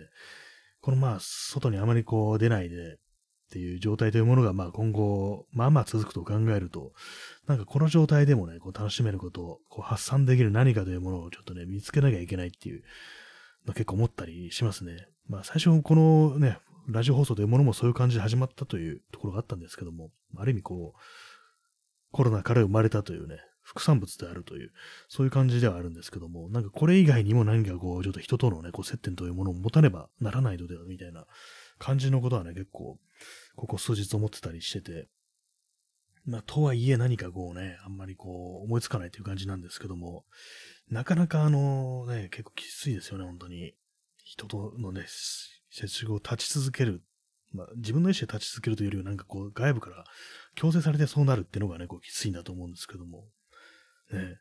このまあ、外にあまりこう出ないでっていう状態というものがまあ今後、まあまあ続くと考えると、なんかこの状態でもね、こう楽しめることをこう発散できる何かというものをちょっとね、見つけなきゃいけないっていうの結構思ったりしますね。まあ最初このね、ラジオ放送というものもそういう感じで始まったというところがあったんですけども、ある意味こう、コロナから生まれたというね、副産物であるという、そういう感じではあるんですけども、なんかこれ以外にも何かこう、ちょっと人とのね、こう接点というものを持たねばならないのでは、みたいな感じのことはね、結構、ここ数日思ってたりしてて、まあ、とはいえ何かこうね、あんまりこう、思いつかないという感じなんですけども、なかなかあのね、結構きついですよね、本当に。人とのね、接触を立ち続ける。まあ、自分の意思で立ち続けるというよりは、なんかこう、外部から強制されてそうなるっていうのがね、こう、きついんだと思うんですけども。ね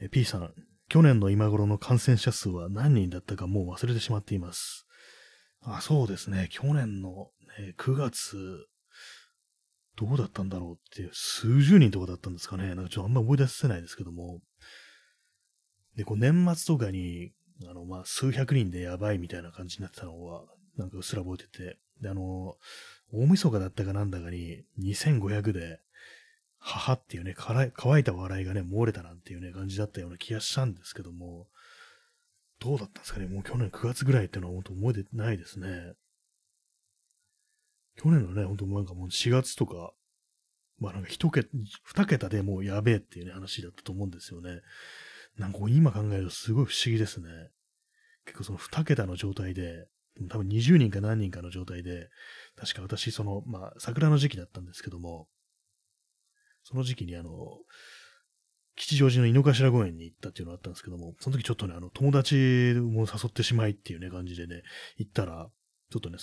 え、P さん、去年の今頃の感染者数は何人だったかもう忘れてしまっています。あ、そうですね。去年の、ね、9月、どうだったんだろうっていう、数十人とかだったんですかね。なんかちょっとあんま思い出せないですけども。で、こう年末とかに、あの、ま、数百人でやばいみたいな感じになってたのは、なんかうっすら覚えてて、で、あの、大晦日だったかなんだかに、2500で、母っていうね、乾いた笑いがね、漏れたなんていうね、感じだったような気がしたんですけども、どうだったんですかね？もう去年9月ぐらいっていうのは本当覚えてないですね。去年のね、ほんとなんかもう4月とか、まあなんか一桁、二桁でもうやべえっていうね、話だったと思うんですよね。なんか今考えるとすごい不思議ですね。結構その二桁の状態で、多分20人か何人かの状態で、確か私、その、まあ、桜の時期だったんですけども、その時期にあの、吉祥寺の井の頭公園に行ったっていうのがあったんですけども、その時ちょっとね、あの、友達も誘ってしまいっていうね、感じでね、行ったら、ちょっとね、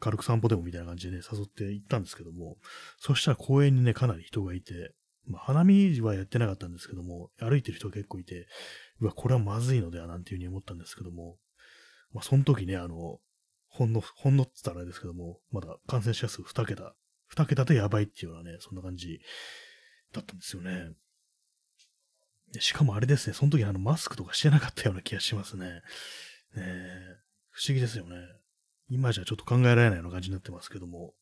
軽く散歩でもみたいな感じでね、誘って行ったんですけども、そしたら公園にね、かなり人がいて、まあ、花見はやってなかったんですけども、歩いてる人が結構いて、うわ、これはまずいのではなんていうふうに思ったんですけども、まあ、その時ね、あの、ほんの、ほんのって言ったらあれですけども、まだ感染者数2桁、2桁でやばいっていうようなね、そんな感じだったんですよね。しかもあれですね、その時あのマスクとかしてなかったような気がしますね。ね不思議ですよね。今じゃちょっと考えられないような感じになってますけども、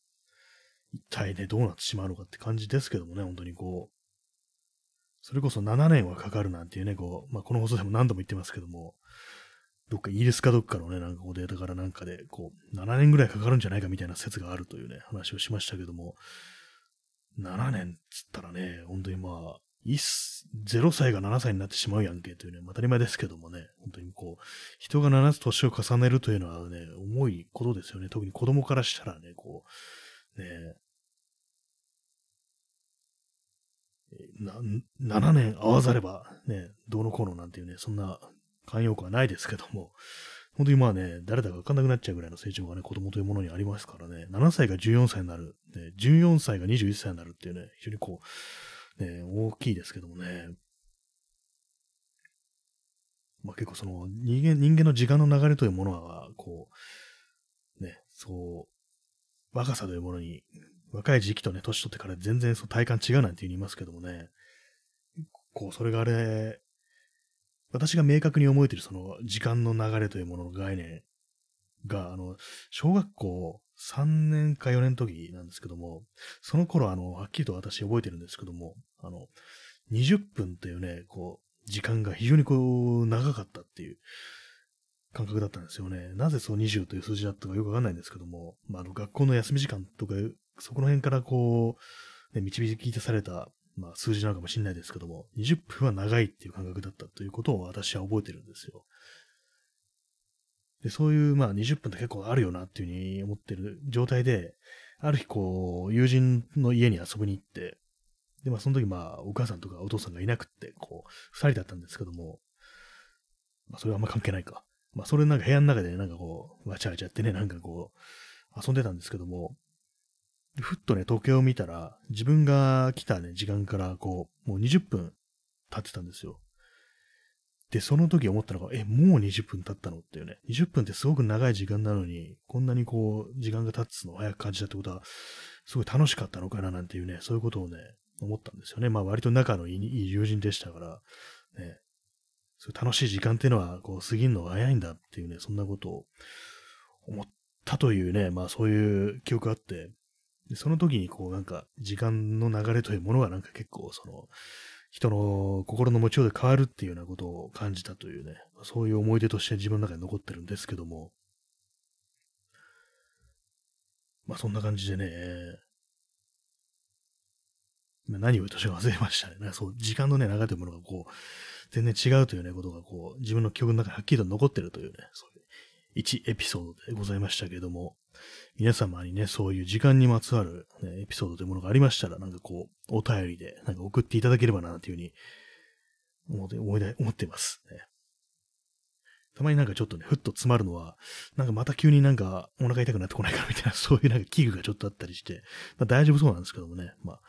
一体ね、どうなってしまうのかって感じですけどもね、本当にこう、それこそ7年はかかるなんていうね、こう、まあ、この放送でも何度も言ってますけども、どっかイギリスかどっかのね、なんかこうデータからなんかで、こう、7年ぐらいかかるんじゃないかみたいな説があるというね、話をしましたけども、7年っつったらね、本当にまあ、0歳が7歳になってしまうやんけというね、当たり前ですけどもね、本当にこう、人が7つ年を重ねるというのはね、重いことですよね。特に子供からしたらね、こう、ね、な、7年合わざれば、ね、どうのこうのなんていうね、そんな慣用句はないですけども、本当にまあね、誰だかわかんなくなっちゃうぐらいの成長がね、子供というものにありますからね、7歳が14歳になる、ね、14歳が21歳になるっていうね、非常にこう、ね、大きいですけどもね、まあ結構その人間、人間の時間の流れというものは、こう、ね、そう、若さというものに、若い時期とね、年取ってから全然そう体感違うなんて言いますけどもね、こう、それがあれ、私が明確に覚えているその時間の流れというものの概念が、あの、小学校3年か4年の時なんですけども、その頃、あの、はっきりと私覚えてるんですけども、あの、20分というね、こう、時間が非常にこう、長かったっていう感覚だったんですよね。なぜそう20という数字だったかよくわかんないんですけども、まあ、あの、学校の休み時間とか、そこの辺からこう、ね、導き出されたまあ数字なのかもしれないですけども、20分は長いっていう感覚だったということを私は覚えてるんですよ。で、そういう、まあ20分って結構あるよなっていうふうに思ってる状態で、ある日こう、友人の家に遊びに行って、で、まあその時まあお母さんとかお父さんがいなくって、こう、二人だったんですけども、まあそれはあんま関係ないか。まあそれなんか部屋の中でなんかこう、わちゃわちゃってね、なんかこう、遊んでたんですけども、ふっとね、時計を見たら、自分が来たね、時間から、こう、もう20分経ってたんですよ。で、その時思ったのが、え、もう20分経ったのっていうね。20分ってすごく長い時間なのに、こんなにこう、時間が経つのを早く感じたってことは、すごい楽しかったのかななんていうね、そういうことをね、思ったんですよね。まあ割と仲のいい友人でしたから、ね、そう楽しい時間っていうのは、こう、過ぎるのが早いんだっていうね、そんなことを思ったというね、まあそういう記憶があって、で、その時にこうなんか時間の流れというものがなんか結構その人の心の持ちようで変わるっていうようなことを感じたというね、そういう思い出として自分の中に残ってるんですけども、まあそんな感じでね、何を言うとしか忘れましたね。そう、時間のね、流れというものがこう、全然違うというね、ことがこう、自分の記憶の中にはっきりと残ってるというね、そういう1エピソードでございましたけれども、皆様にね、そういう時間にまつわる、ね、エピソードというものがありましたら、なんかこう、お便りで、なんか送っていただければな、というふうに思って、思い思ってます、ね。たまになんかちょっとね、ふっと詰まるのは、なんかまた急になんかお腹痛くなってこないかみたいな、そういうなんか器具がちょっとあったりして、まあ大丈夫そうなんですけどもね、まあ、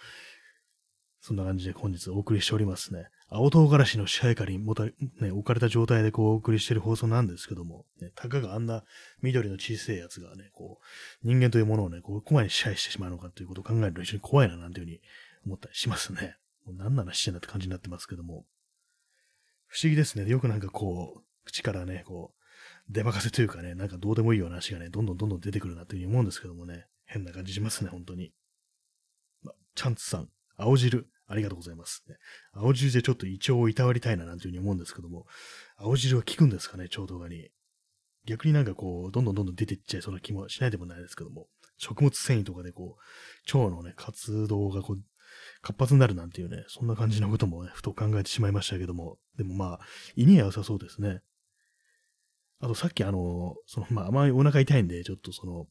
そんな感じで本日お送りしておりますね。青唐辛子の支配下にもた、ね、置かれた状態でこうお送りしてる放送なんですけども、ね、たかがあんな緑の小さいやつがね、こう、人間というものをね、こう、こまに支配してしまうのかということを考えると非常に怖いななんていうふうに思ったりしますね。もう何ならしてんだって感じになってますけども。不思議ですね。よくなんかこう、口からね、こう、出任せというかね、なんかどうでもいいような話がね、どんどんどんどん出てくるなというふうに思うんですけどもね、変な感じしますね、本当に。ま、チャンツさん、青汁、ありがとうございます。ね、青汁でちょっと胃腸をいたわりたいななんていうふうに思うんですけども、青汁は効くんですかね、腸とかに。逆になんかこう、どんどんどんどん出ていっちゃいそうな気もしないでもないですけども、食物繊維とかでこう、腸のね、活動がこう、活発になるなんていうね、そんな感じのこともね、ふと考えてしまいましたけども、でもまあ、胃には良さそうですね。あとさっきあの、その、まあ、あまりお腹痛いんで、ちょっとその、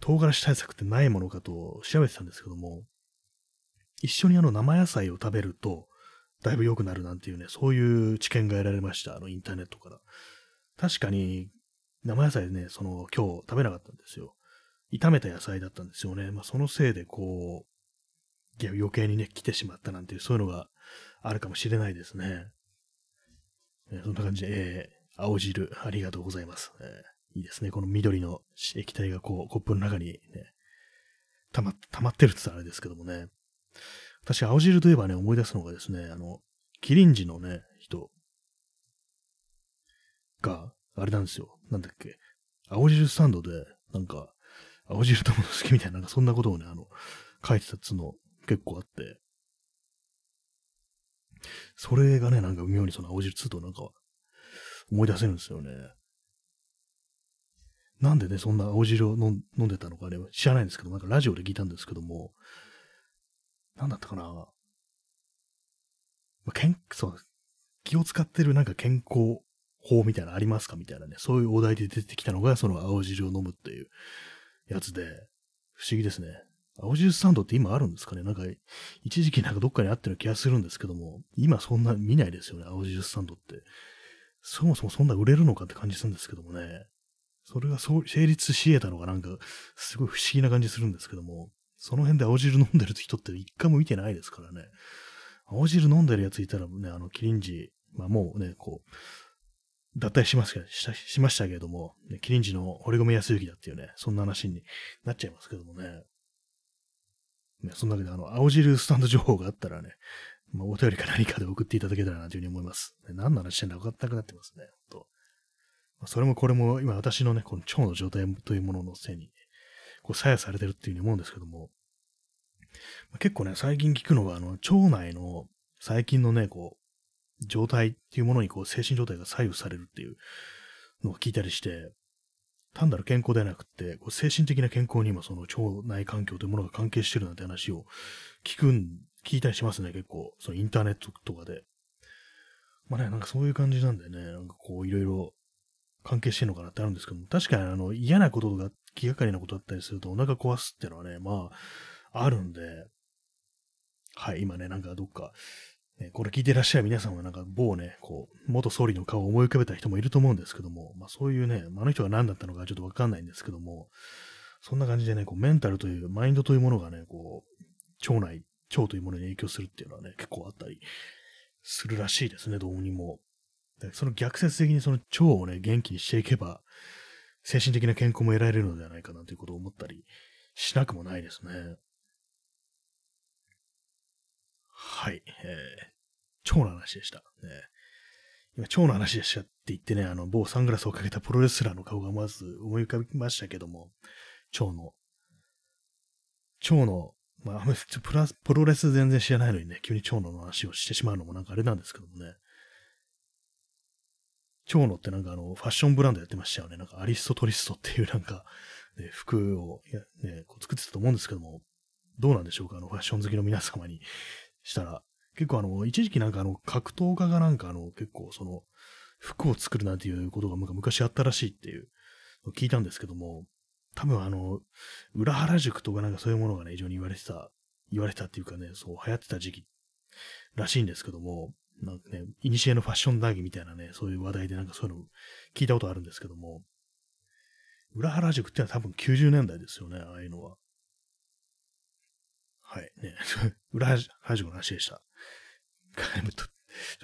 唐辛子対策ってないものかと調べてたんですけども、一緒にあの生野菜を食べると、だいぶ良くなるなんていうね、そういう知見が得られました。あの、インターネットから。確かに、生野菜ね、その、今日食べなかったんですよ。炒めた野菜だったんですよね。まあ、そのせいで、こう、余計にね、来てしまったなんていう、そういうのがあるかもしれないですね。えー、そんな感じで、えー、青汁、ありがとうございます。えー、いいですね。この緑の液体がこう、コップの中にね、溜ま、溜まってるって言ったらあれですけどもね。私、青汁といえばね、思い出すのがですね、あの、キリンジのね、人が、あれなんですよ。なんだっけ。青汁スタンドで、なんか、青汁ともの好きみたいな、なんかそんなことをね、あの、書いてたっつの結構あって、それがね、なんか妙にその青汁2となんか思い出せるんですよね。なんでね、そんな青汁を飲んでたのかね、知らないんですけど、なんかラジオで聞いたんですけども、なんだったかな。まあ、健そう気を使ってるなんか健康法みたいなのありますかみたいなね、そういうお題で出てきたのが、その青汁を飲むっていうやつで、不思議ですね。青汁スタンドって今あるんですかね？なんか、一時期なんかどっかにあったような気がするんですけども、今そんな見ないですよね、青汁スタンドって。そもそもそんな売れるのかって感じするんですけどもね。それがそう成立し得たのがなんか、すごい不思議な感じするんですけども、その辺で青汁飲んでる人って一回も見てないですからね。青汁飲んでるやついたらね、あの、キリンジ、まあもうね、こう、脱退しますししましたけれども、ね、キリンジの堀米康之だっていうね、そんな話になっちゃいますけどもね。ね、そんなわけで、あの、青汁スタンド情報があったらね、まあ、お便りか何かで送っていただけたらなというふうに思います。ね、何の話してんだか分かんなくなってますね、ほんと。まあ、それもこれも、今私のね、この腸の状態というもののせいに、こう、左右されてるっていうふうに思うんですけども、結構ね、最近聞くのが、あの、腸内の最近のね、こう、状態っていうものに、こう、精神状態が左右されるっていうのを聞いたりして、単なる健康ではなくて、こう精神的な健康にもその腸内環境というものが関係してるなんて話を聞くん、聞いたりしますね、結構。そのインターネットとかで。まあね、なんかそういう感じなんでね、なんかこういろいろ関係してるのかなってあるんですけども、確かにあの嫌なこととか気がかりなことだったりするとお腹壊すっていうのはね、まあ、あるんで、はい、今ね、なんかどっかえこれ聞いてらっしゃる皆さんはなんか某ね、こう、元総理の顔を思い浮かべた人もいると思うんですけども、まあそういうね、あの人が何だったのかちょっとわかんないんですけども、そんな感じでね、こうメンタルという、マインドというものがね、こう、腸内、腸というものに影響するっていうのはね、結構あったりするらしいですね、どうにも。その逆説的にその腸をね、元気にしていけば、精神的な健康も得られるのではないかなということを思ったりしなくもないですね。はい。えー、腸の話でした。ね、今、腸の話でしたって言ってね、あの、某サングラスをかけたプロレスラーの顔がまず思い浮かびましたけども、腸の、腸の、まあ、プラスプロレス全然知らないのにね、急に腸の話をしてしまうのもなんかあれなんですけどもね。腸のってなんかあの、ファッションブランドやってましたよね。なんかアリストトリストっていうなんか、ね、服を、ね、こう作ってたと思うんですけども、どうなんでしょうか？あの、ファッション好きの皆様にしたら、結構あの、一時期なんかあの、格闘家がなんかあの、結構その、服を作るなんていうことが昔あったらしいっていうのを聞いたんですけども、多分あの、裏原宿とかなんかそういうものがね、非常に言われてた、言われてたっていうかね、そう流行ってた時期らしいんですけども、なんかね、イニシエのファッション談義みたいなね、そういう話題でなんかそういうの聞いたことあるんですけども、裏原宿ってのは多分90年代ですよね、ああいうのは。はい。ね。裏原宿の話でした。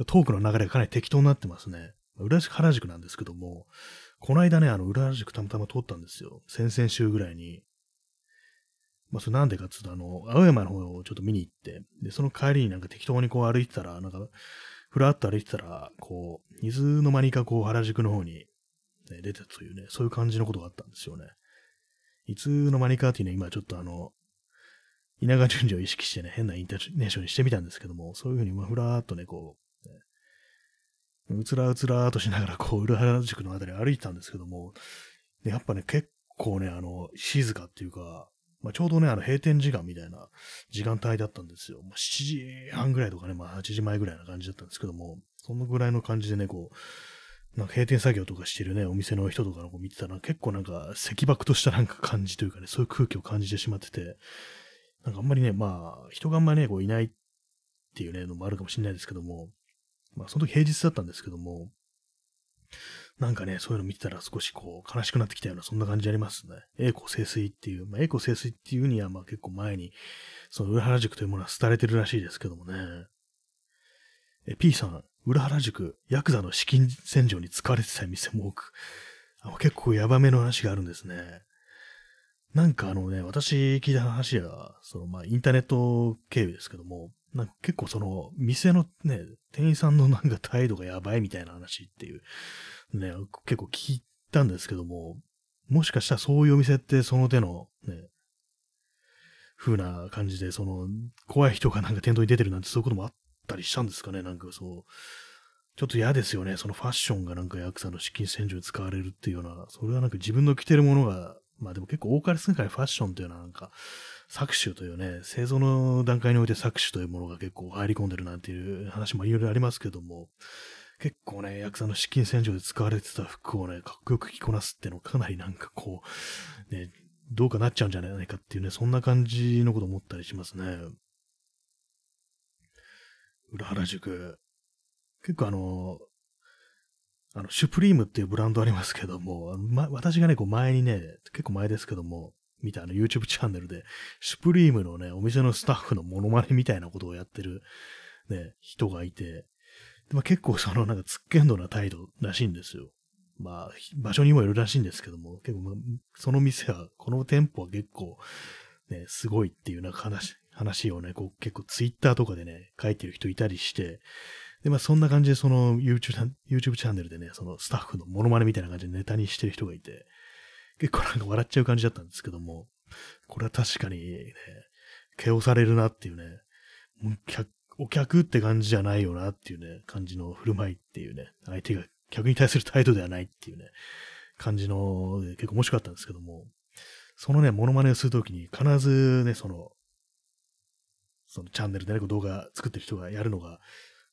トークの流れがかなり適当になってますね。裏原宿なんですけども、この間ね、あの、裏原宿たまたま通ったんですよ。先々週ぐらいに。まあ、それなんでかっつうと、あの、青山の方をちょっと見に行って、で、その帰りになんか適当にこう歩いてたら、なんか、ふらっと歩いてたら、こう、いつの間にかこう原宿の方に、ね、出てたというね、そういう感じのことがあったんですよね。いつの間にかっていうのは今ちょっとあの、稲川淳二を意識してね、変なインターネーションにしてみたんですけども、そういうふうに、まふらーっとね、こう、ね、うつらうつらーとしながら、こう、裏原宿のあたり歩いてたんですけども、やっぱね、結構ね、あの、静かっていうか、まあ、ちょうどね、あの、閉店時間みたいな時間帯だったんですよ。まあ、7時半ぐらいとかね、まあ、8時前ぐらいな感じだったんですけども、そのぐらいの感じでね、こう、なんか閉店作業とかしてるね、お店の人とかの子見てたら、結構なんか、赤爆としたなんか感じというかね、そういう空気を感じてしまってて、なんかあんまりね、まあ、人があんまりね、こういないっていうね、のもあるかもしれないですけども、まあ、その時平日だったんですけども、なんかね、そういうの見てたら少しこう、悲しくなってきたような、そんな感じありますね。栄光清水っていう、まあ、栄光清水っていうには、まあ結構前に、その裏原宿というものは廃れてるらしいですけどもね。え、P さん、裏原宿、ヤクザの資金洗浄に使われてた店も多く、あ結構ヤバめの話があるんですね。なんかあのね、私聞いた話は、そのまあインターネット経由ですけども、なんか結構その店のね、店員さんのなんか態度がやばいみたいな話っていう、ね、結構聞いたんですけども、もしかしたらそういうお店ってその手のね、風な感じで、その怖い人がなんか店頭に出てるなんてそういうこともあったりしたんですかね、なんかそう。ちょっと嫌ですよね。そのファッションがなんかヤクザの資金洗浄に使われるっていうような、それはなんか自分の着てるものがまあでも結構多かれ少なかれファッションというのはなんか、搾取というね、製造の段階において搾取というものが結構入り込んでるなんていう話もいろいろありますけども、結構ね、ヤクザの資金洗浄で使われてた服をね、かっこよく着こなすってのかなりなんかこう、ね、どうかなっちゃうんじゃないかっていうね、そんな感じのこと思ったりしますね。裏原宿。結構あの、あの、シュプリームっていうブランドありますけども、ま、私がね、こう前にね、結構前ですけども、見たあの YouTube チャンネルで、シュプリームのね、お店のスタッフのモノマネみたいなことをやってる、ね、人がいて、まあ、結構そのなんかつっけんどな態度らしいんですよ。まあ、場所にもよるらしいんですけども、結構、まあ、その店は、この店舗は結構、ね、すごいっていうなんか話、話をね、こう結構ツイッターとかでね、書いてる人いたりして、で、まあそんな感じでその YouTube, YouTube チャンネルでね、そのスタッフのモノマネみたいな感じでネタにしてる人がいて、結構なんか笑っちゃう感じだったんですけども、これは確かにね、毛をされるなっていうね、もう客お客って感じじゃないよなっていうね、感じの振る舞いっていうね、相手が客に対する態度ではないっていうね、感じの、結構面白かったんですけども、そのね、モノマネをするときに必ずね、その、そのチャンネルでね、動画作ってる人がやるのが、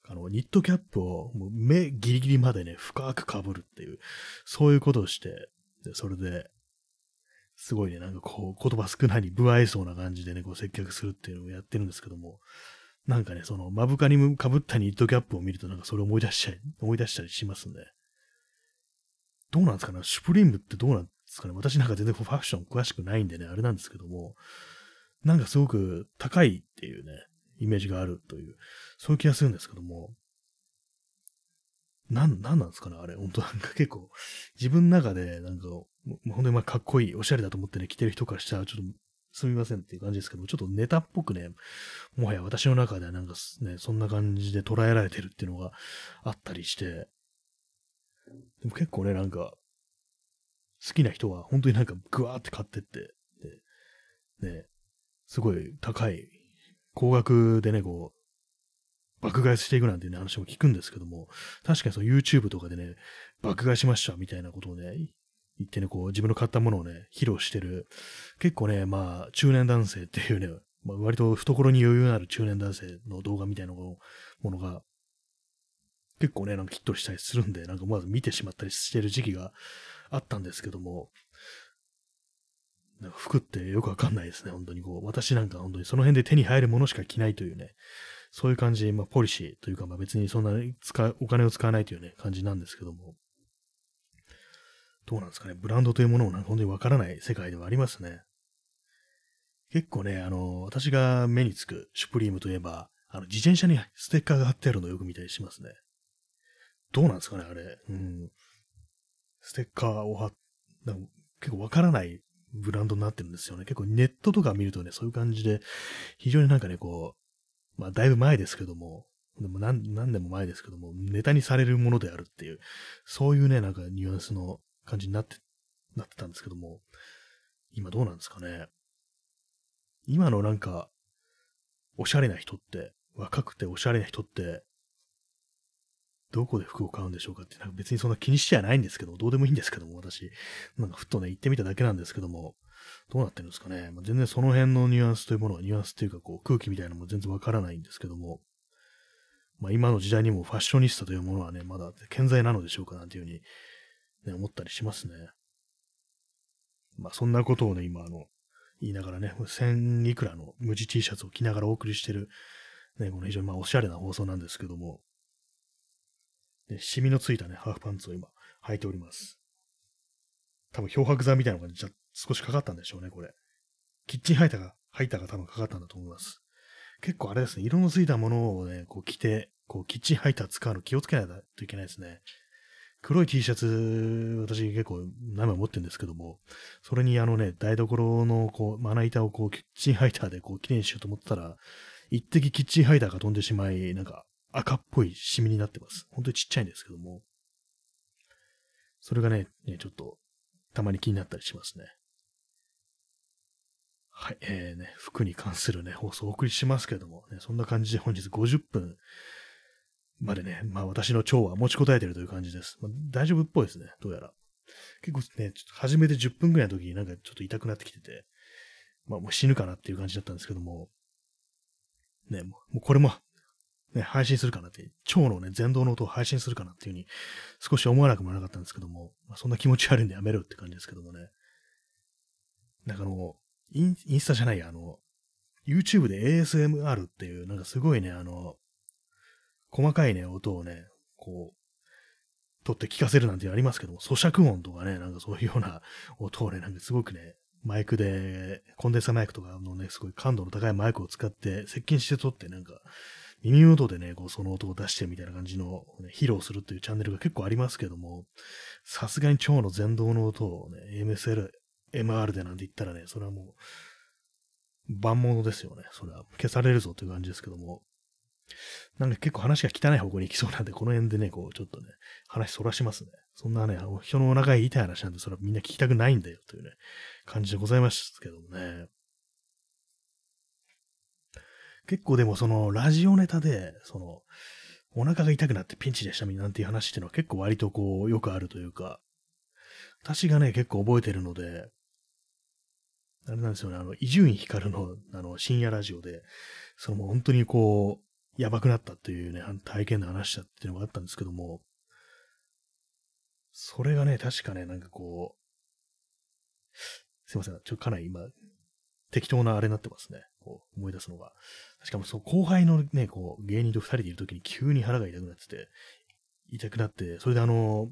あの、ニットキャップをもう目ギリギリまでね、深く被るっていう、そういうことをして、で、それで、すごいね、なんかこう、言葉少ないに不愛想な感じでね、こう接客するっていうのをやってるんですけども、なんかね、その、目深に被ったニットキャップを見るとなんかそれを思い出しちゃい、思い出したりしますね。どうなんですかね？シュプリームってどうなんですかね？私なんか全然ファッション詳しくないんでね、あれなんですけども、なんかすごく高いっていうね、イメージがあるという、そういう気がするんですけども、なん、なんなんですかね？あれ。本当なんか結構、自分の中で、なんか、本当にまあかっこいい、おしゃれだと思ってね、着てる人からしたら、ちょっと、すみませんっていう感じですけども、ちょっとネタっぽくね、もはや私の中ではなんかね、そんな感じで捉えられてるっていうのがあったりして、でも結構ね、なんか、好きな人は本当になんかグワーって買ってって、で、ね、すごい高い高額でね、こう、爆買いしていくなんていう、ね、話も聞くんですけども、確かにその YouTube とかでね、爆買いしましたみたいなことをね、言ってね、こう、自分の買ったものをね、披露してる、結構ね、まあ、中年男性っていうね、まあ、割と懐に余裕のある中年男性の動画みたいなものが、結構ね、なんかヒットしたりするんで、なんかまず見てしまったりしてる時期があったんですけども、なんか服ってよくわかんないですね、本当にこう。私なんか本当にその辺で手に入るものしか着ないというね、そういう感じ、まあ、ポリシーというか、まあ別にそんなに使う、お金を使わないというね、感じなんですけども。どうなんですかね、ブランドというものもなんか本当にわからない世界ではありますね。結構ね、あの、私が目につくシュプリームといえば、あの、自転車にステッカーが貼ってあるのをよく見たりしますね。どうなんですかね、あれ。うん。ステッカーを貼っ、結構わからないブランドになってるんですよね。結構ネットとか見るとね、そういう感じで、非常になんかね、こう、まあ、だいぶ前ですけども、でも何何年も前ですけども、ネタにされるものであるっていう、そういうね、なんかニュアンスの感じになって、なってたんですけども、今どうなんですかね。今のなんか、おしゃれな人って、若くておしゃれな人って、どこで服を買うんでしょうかって、なんか別にそんな気にしちゃないんですけどどうでもいいんですけども、私、なんかふっとね、行ってみただけなんですけども、どうなってるんですかね。まあ、全然その辺のニュアンスというものは、ニュアンスっていうか、こう、空気みたいなのも全然わからないんですけども、まあ今の時代にもファッショニスタというものはね、まだ健在なのでしょうかなんていうふうに、ね、思ったりしますね。まあそんなことをね、今あの、言いながらね、1000いくらの無地 T シャツを着ながらお送りしてる、ね、この非常にまあおしゃれな放送なんですけども、で、シミのついたね、ハーフパンツを今履いております。多分漂白剤みたいなのがじゃ少しかかったんでしょうね、これ。キッチンハイターが、ハイターが多分かかったんだと思います。結構あれですね、色のついたものをね、こう着て、こうキッチンハイター使うの気をつけないといけないですね。黒い T シャツ、私結構何枚持ってるんですけども、それにあのね、台所のこう、まな板をこう、キッチンハイターでこう、きれいにしようと思ったら、一滴キッチンハイターが飛んでしまい、なんか赤っぽいシミになってます。本当にちっちゃいんですけども。それがね、ねちょっと、たまに気になったりしますね。はい、えー、ね、服に関するね、放送をお送りしますけども、ね、そんな感じで本日50分までね、まあ私の腸は持ちこたえてるという感じです。まあ、大丈夫っぽいですね、どうやら。結構ね、ちょっと初めて10分くらいの時になんかちょっと痛くなってきてて、まあもう死ぬかなっていう感じだったんですけども、ね、もうこれも、ね、配信するかなって、腸のね、前動の音を配信するかなっていうふうに少し思わなくもなかったんですけども、まあ、そんな気持ち悪いんでやめろって感じですけどもね。なんかあの、インインスタじゃないや、あの、YouTube で ASMR っていう、なんかすごいね、あの、細かいね、音をね、こう、取って聞かせるなんてありますけども、咀嚼音とかね、なんかそういうような 音をね、なんかすごくね、マイクで、コンデンサマイクとかのね、すごい感度の高いマイクを使って接近して撮って、なんか、耳元でね、こうその音を出してみたいな感じの、ね、披露するっていうチャンネルが結構ありますけども、さすがに腸の前動の音をね、MSL、MR でなんて言ったらね、それはもう、万物ですよね。それは消されるぞという感じですけども。なんか結構話が汚い方向に行きそうなんで、この辺でね、こう、ちょっとね、話そらしますね。そんなね、人のお腹が痛い話なんで、それはみんな聞きたくないんだよ、というね、感じでございますけどもね。結構でもその、ラジオネタで、その、お腹が痛くなってピンチでしたみなんていう話っていうのは結構割とこう、よくあるというか、私がね、結構覚えてるので、あれなんですよね、あの、伊集院光の、あの、深夜ラジオで、そのもう本当にこう、やばくなったっていうね、体験の話だっていうのがあったんですけども、それがね、確かね、なんかこう、すいません、ちょっと、かなり今、適当なあれになってますね。こう、思い出すのが。しかもそう、後輩のね、こう、芸人と二人でいるときに急に腹が痛くなってて、痛くなって、それであの、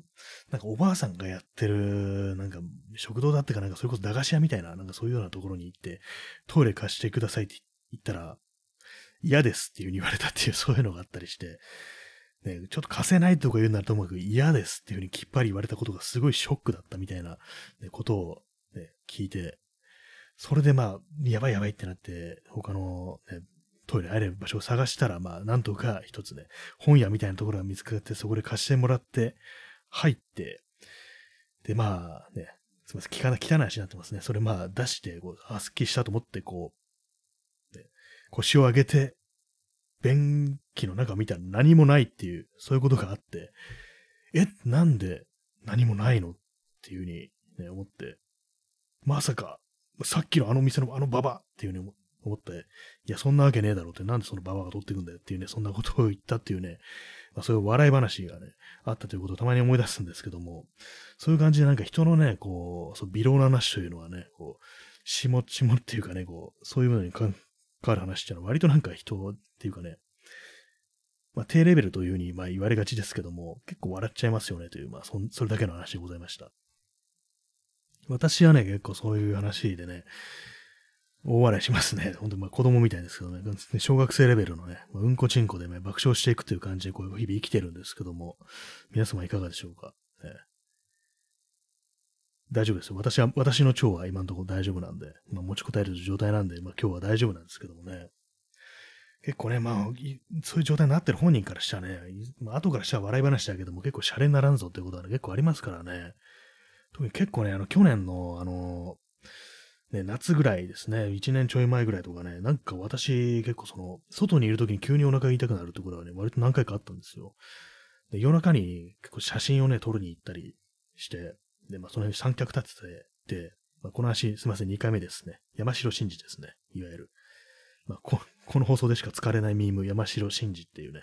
なんかおばあさんがやってる、なんか食堂だってかなんかそれこそ駄菓子屋みたいな、なんかそういうようなところに行って、トイレ貸してくださいって言ったら、嫌ですっていう風に言われたっていう、そういうのがあったりして、ね、ちょっと貸せないとか言うならともかく嫌ですっていう風にきっぱり言われたことがすごいショックだったみたいな、ことを、ね、聞いて、それでまあ、やばいやばいってなって、他の、ね、トイレ入れる場所を探したら、まあ、なんとか一つね、本屋みたいなところが見つかって、そこで貸してもらって、入って、で、まあね、すみません、汚い、汚い話になってますね。それまあ出して、こう、あ、すっきりしたと思って、こう、腰を上げて、便器の中見たら何もないっていう、そういうことがあって、え、なんで何もないのっていうふうに、ね、思って、まさか、さっきのあの店のあのババっていうふうに思って、いや、そんなわけねえだろうって、なんでそのババが取ってくんだよっていうね、そんなことを言ったっていうね、まあ、そういう笑い話がね、あったということをたまに思い出すんですけども、そういう感じでなんか人のね、こう、そう微量な話というのはね、こう、しもちもっていうかね、こう、そういうのにわる話っていうのは割となんか人っていうかね、まあ、低レベルというふうにまあ言われがちですけども、結構笑っちゃいますよねという、まあそ、それだけの話でございました。私はね、結構そういう話でね、大笑いしますね。本当まあ子供みたいですけどね、小学生レベルのね、うんこちんこでね、爆笑していくという感じでこう日々生きてるんですけども、皆様いかがでしょうか、ね、大丈夫ですよ。私は、私の腸は今のところ大丈夫なんで、まあ、持ちこたえる状態なんで、まあ、今日は大丈夫なんですけどもね。結構ね、まあ、そういう状態になってる本人からしたらね、まあ、後からしたら笑い話だけども結構シャレにならんぞっていうことは、ね、結構ありますからね。特に結構ね、あの、去年の、あの、ね、夏ぐらいですね、1年ちょい前ぐらいとかね、なんか私結構その、外にいる時に急にお腹が痛くなるってことがね、割と何回かあったんですよ。で、夜中に結構写真をね、撮るに行ったりして、で、まあその辺三脚立てて、で、まあ、この話、すいません、2回目ですね。山城真司ですね。いわゆる。まあこ、この放送でしか使われないミーム、山城真司っていうね、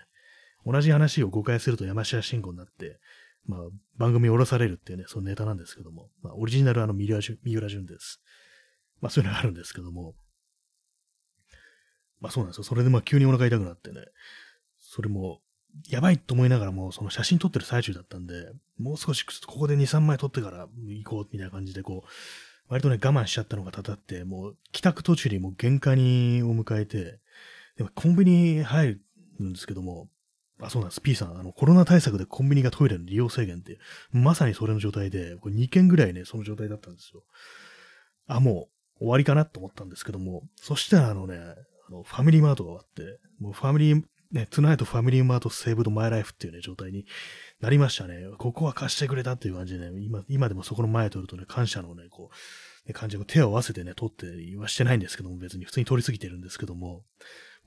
同じ話を誤解すると山下信号になって、まあ、番組を降ろされるっていうね、そのネタなんですけども、まあ、オリジナルあの、三浦淳です。まあ、そういうのがあるんですけども、まあ、そうなんですよ。それでまあ、急にお腹痛くなってね、それも、やばいと思いながらも、その写真撮ってる最中だったんで、もう少しここで2、3枚撮ってから行こうみたいな感じで、こう、割とね、我慢しちゃったのがたたって、もう帰宅途中にもう限界にを迎えて、でもコンビニ入るんですけども、あ、そうなんです。P さん、あの、コロナ対策でコンビニがトイレの利用制限って、まさにそれの状態で、これ2件ぐらいね、その状態だったんですよ。あ、もう終わりかなと思ったんですけども、そしたらあのね、あのファミリーマートが終わって、もうファミリー、ね、トゥナイトファミリーマートセーブドマイライフっていうね、状態になりましたね。ここは貸してくれたっていう感じでね、今、今でもそこの前通るとね、感謝のね、こう、ね、感じを手を合わせてね、取ってはしてないんですけども、別に普通に通り過ぎてるんですけども、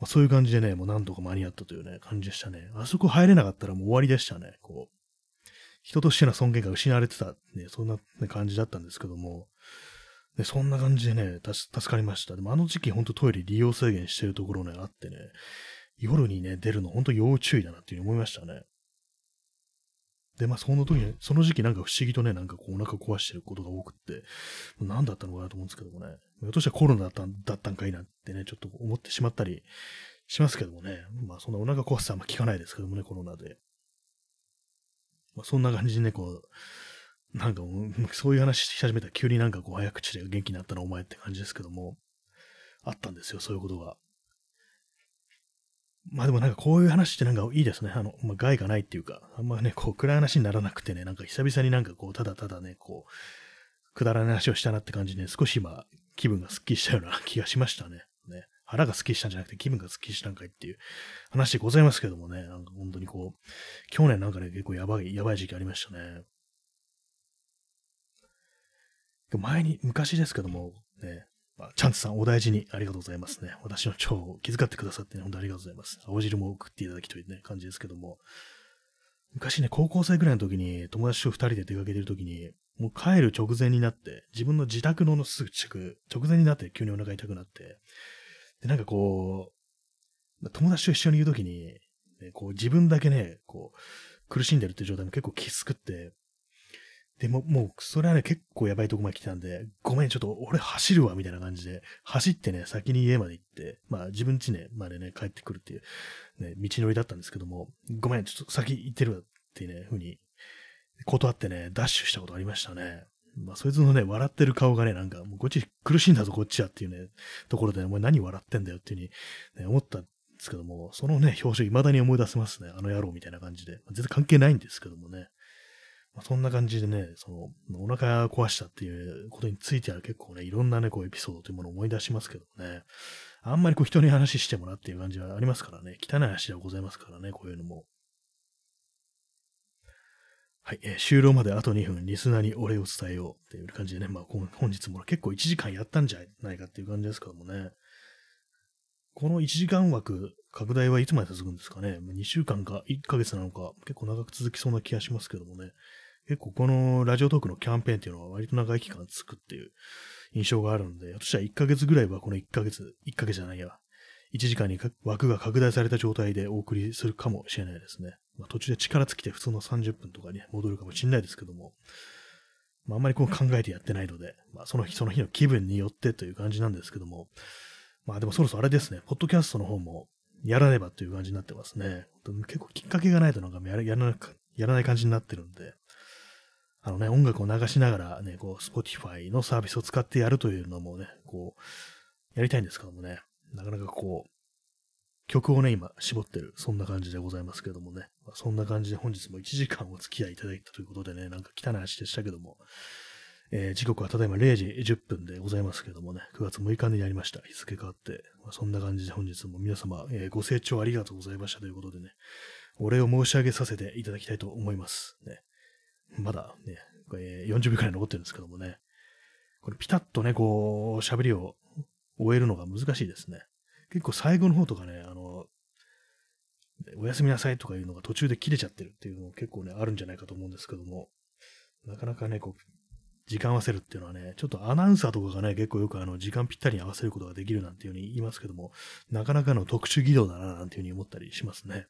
まあ、そういう感じでね、もうなんとか間に合ったというね、感じでしたね。あそこ入れなかったらもう終わりでしたね。こう、人としての尊厳が失われてた、ね、そんな、ね、感じだったんですけども、でそんな感じでね、助かりました。でもあの時期ほんとトイレ利用制限してるところね、あってね、夜にね、出るのほんと要注意だなっていうふうに思いましたね。で、まあ、その時に、その時期なんか不思議とね、なんかこうお腹壊してることが多くって、何だったのかなと思うんですけどもね、ひょっとしたらコロナだったんだったんかいなってね、ちょっと思ってしまったりしますけどもね、まあ、そんなお腹壊すはあんま効かないですけどもね、コロナで。まあ、そんな感じでね、こう、なんかもう、そういう話し始めたら急になんかこう早口で元気になったのお前って感じですけども、あったんですよ、そういうことが。まあでもなんかこういう話ってなんかいいですね。あの、まあ、害がないっていうか、あんまね、こう暗い話にならなくてね、なんか久々になんかこう、ただただね、こう、くだらない話をしたなって感じで、ね、少し今、気分がスッキリしたような 気がしましたね。ね。腹がスッキリしたんじゃなくて気分がスッキリしたんかいっていう話でございますけどもね、なんか本当にこう、去年なんかね、結構やばい、やばい時期ありましたね。前に、昔ですけども、ね、まあ、チャンツさんお大事にありがとうございますね。私の腸を気遣ってくださってね、本当ありがとうございます。青汁も送っていただきというね、感じですけども。昔ね、高校生ぐらいの時に友達と二人で出かけてる時に、もう帰る直前になって、自分の自宅のすぐ近く、直前になって急にお腹痛くなって、で、なんかこう、友達と一緒にいる時に、ね、こう自分だけね、こう、苦しんでるって状態も結構きつくって、でも、もう、それはね、結構やばいとこまで来たんで、ごめん、ちょっと俺走るわ、みたいな感じで、走ってね、先に家まで行って、まあ自分家ね、までね、帰ってくるっていう、ね、道のりだったんですけども、ごめん、ちょっと先行ってるわっていうね、ふうに、断ってね、ダッシュしたことありましたね。まあ、そいつのね、笑ってる顔がね、なんか、もうこっち苦しいんだぞ、こっちはっていうね、ところで、ね、お前何笑ってんだよっていうふうに、ね、思ったんですけども、そのね、表情未だに思い出せますね。あの野郎みたいな感じで。全然関係ないんですけどもね。ま、そんな感じでね、その、お腹壊したっていうことについては結構ね、いろんなね、こうエピソードというものを思い出しますけどね。あんまりこう人に話してもらっていう感じはありますからね。汚い話ではございますからね、こういうのも。はい、えー、終了まであと2分、リスナーにお礼を伝えようっていう感じでね、まあ本日も結構1時間やったんじゃないかっていう感じですけどもね。この1時間枠、拡大はいつまで続くんですかね ?2 週間か1ヶ月なのか、結構長く続きそうな気がしますけどもね。結構このラジオトークのキャンペーンっていうのは割と長い期間続くっていう印象があるので、私は1ヶ月ぐらいはこの1ヶ月、1ヶ月じゃないや、1時間に枠が拡大された状態でお送りするかもしれないですね。まあ、途中で力尽きて普通の30分とかに戻るかもしれないですけども、まあ、あんまりこう考えてやってないので、まあ、その日その日の気分によってという感じなんですけども、まあでもそろそろあれですね、ポッドキャストの方もやらねばという感じになってますね。結構きっかけがないとなんかやらやらない感じになってるんで、あのね、音楽を流しながらね、こう、Spotify のサービスを使ってやるというのもね、こう、やりたいんですけどもね、なかなかこう、曲をね、今、絞ってる、そんな感じでございますけどもね、まあ、そんな感じで本日も1時間お付き合いいただいたということでね、なんか汚い話でしたけども、えー、時刻はただいま0時10分でございますけどもね、9月6日になりました。日付変わって、まあ、そんな感じで本日も皆様、えー、ご清聴ありがとうございましたということでね、お礼を申し上げさせていただきたいと思います。ね、まだね、えー、40秒くらい残ってるんですけどもね、これピタッとね、こう、喋りを終えるのが難しいですね。結構最後の方とかね、あの、おやすみなさいとかいうのが途中で切れちゃってるっていうのも結構ね、あるんじゃないかと思うんですけども、なかなかね、こう、時間合わせるっていうのはね、ちょっとアナウンサーとかがね、結構よくあの、時間ぴったりに合わせることができるなんていうふうに言いますけども、なかなかの特殊技能だな、なんていうふうに思ったりしますね。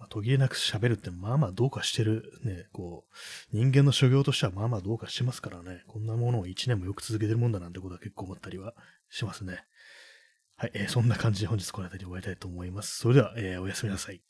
まあ、途切れなく喋るってまあまあどうかしてる、ね、こう、人間の所業としてはまあまあどうかしてますからね、こんなものを1年もよく続けてるもんだなんてことは結構思ったりはしますね。はい、えー、そんな感じで本日この辺りで終わりたいと思います。それでは、えー、おやすみなさい。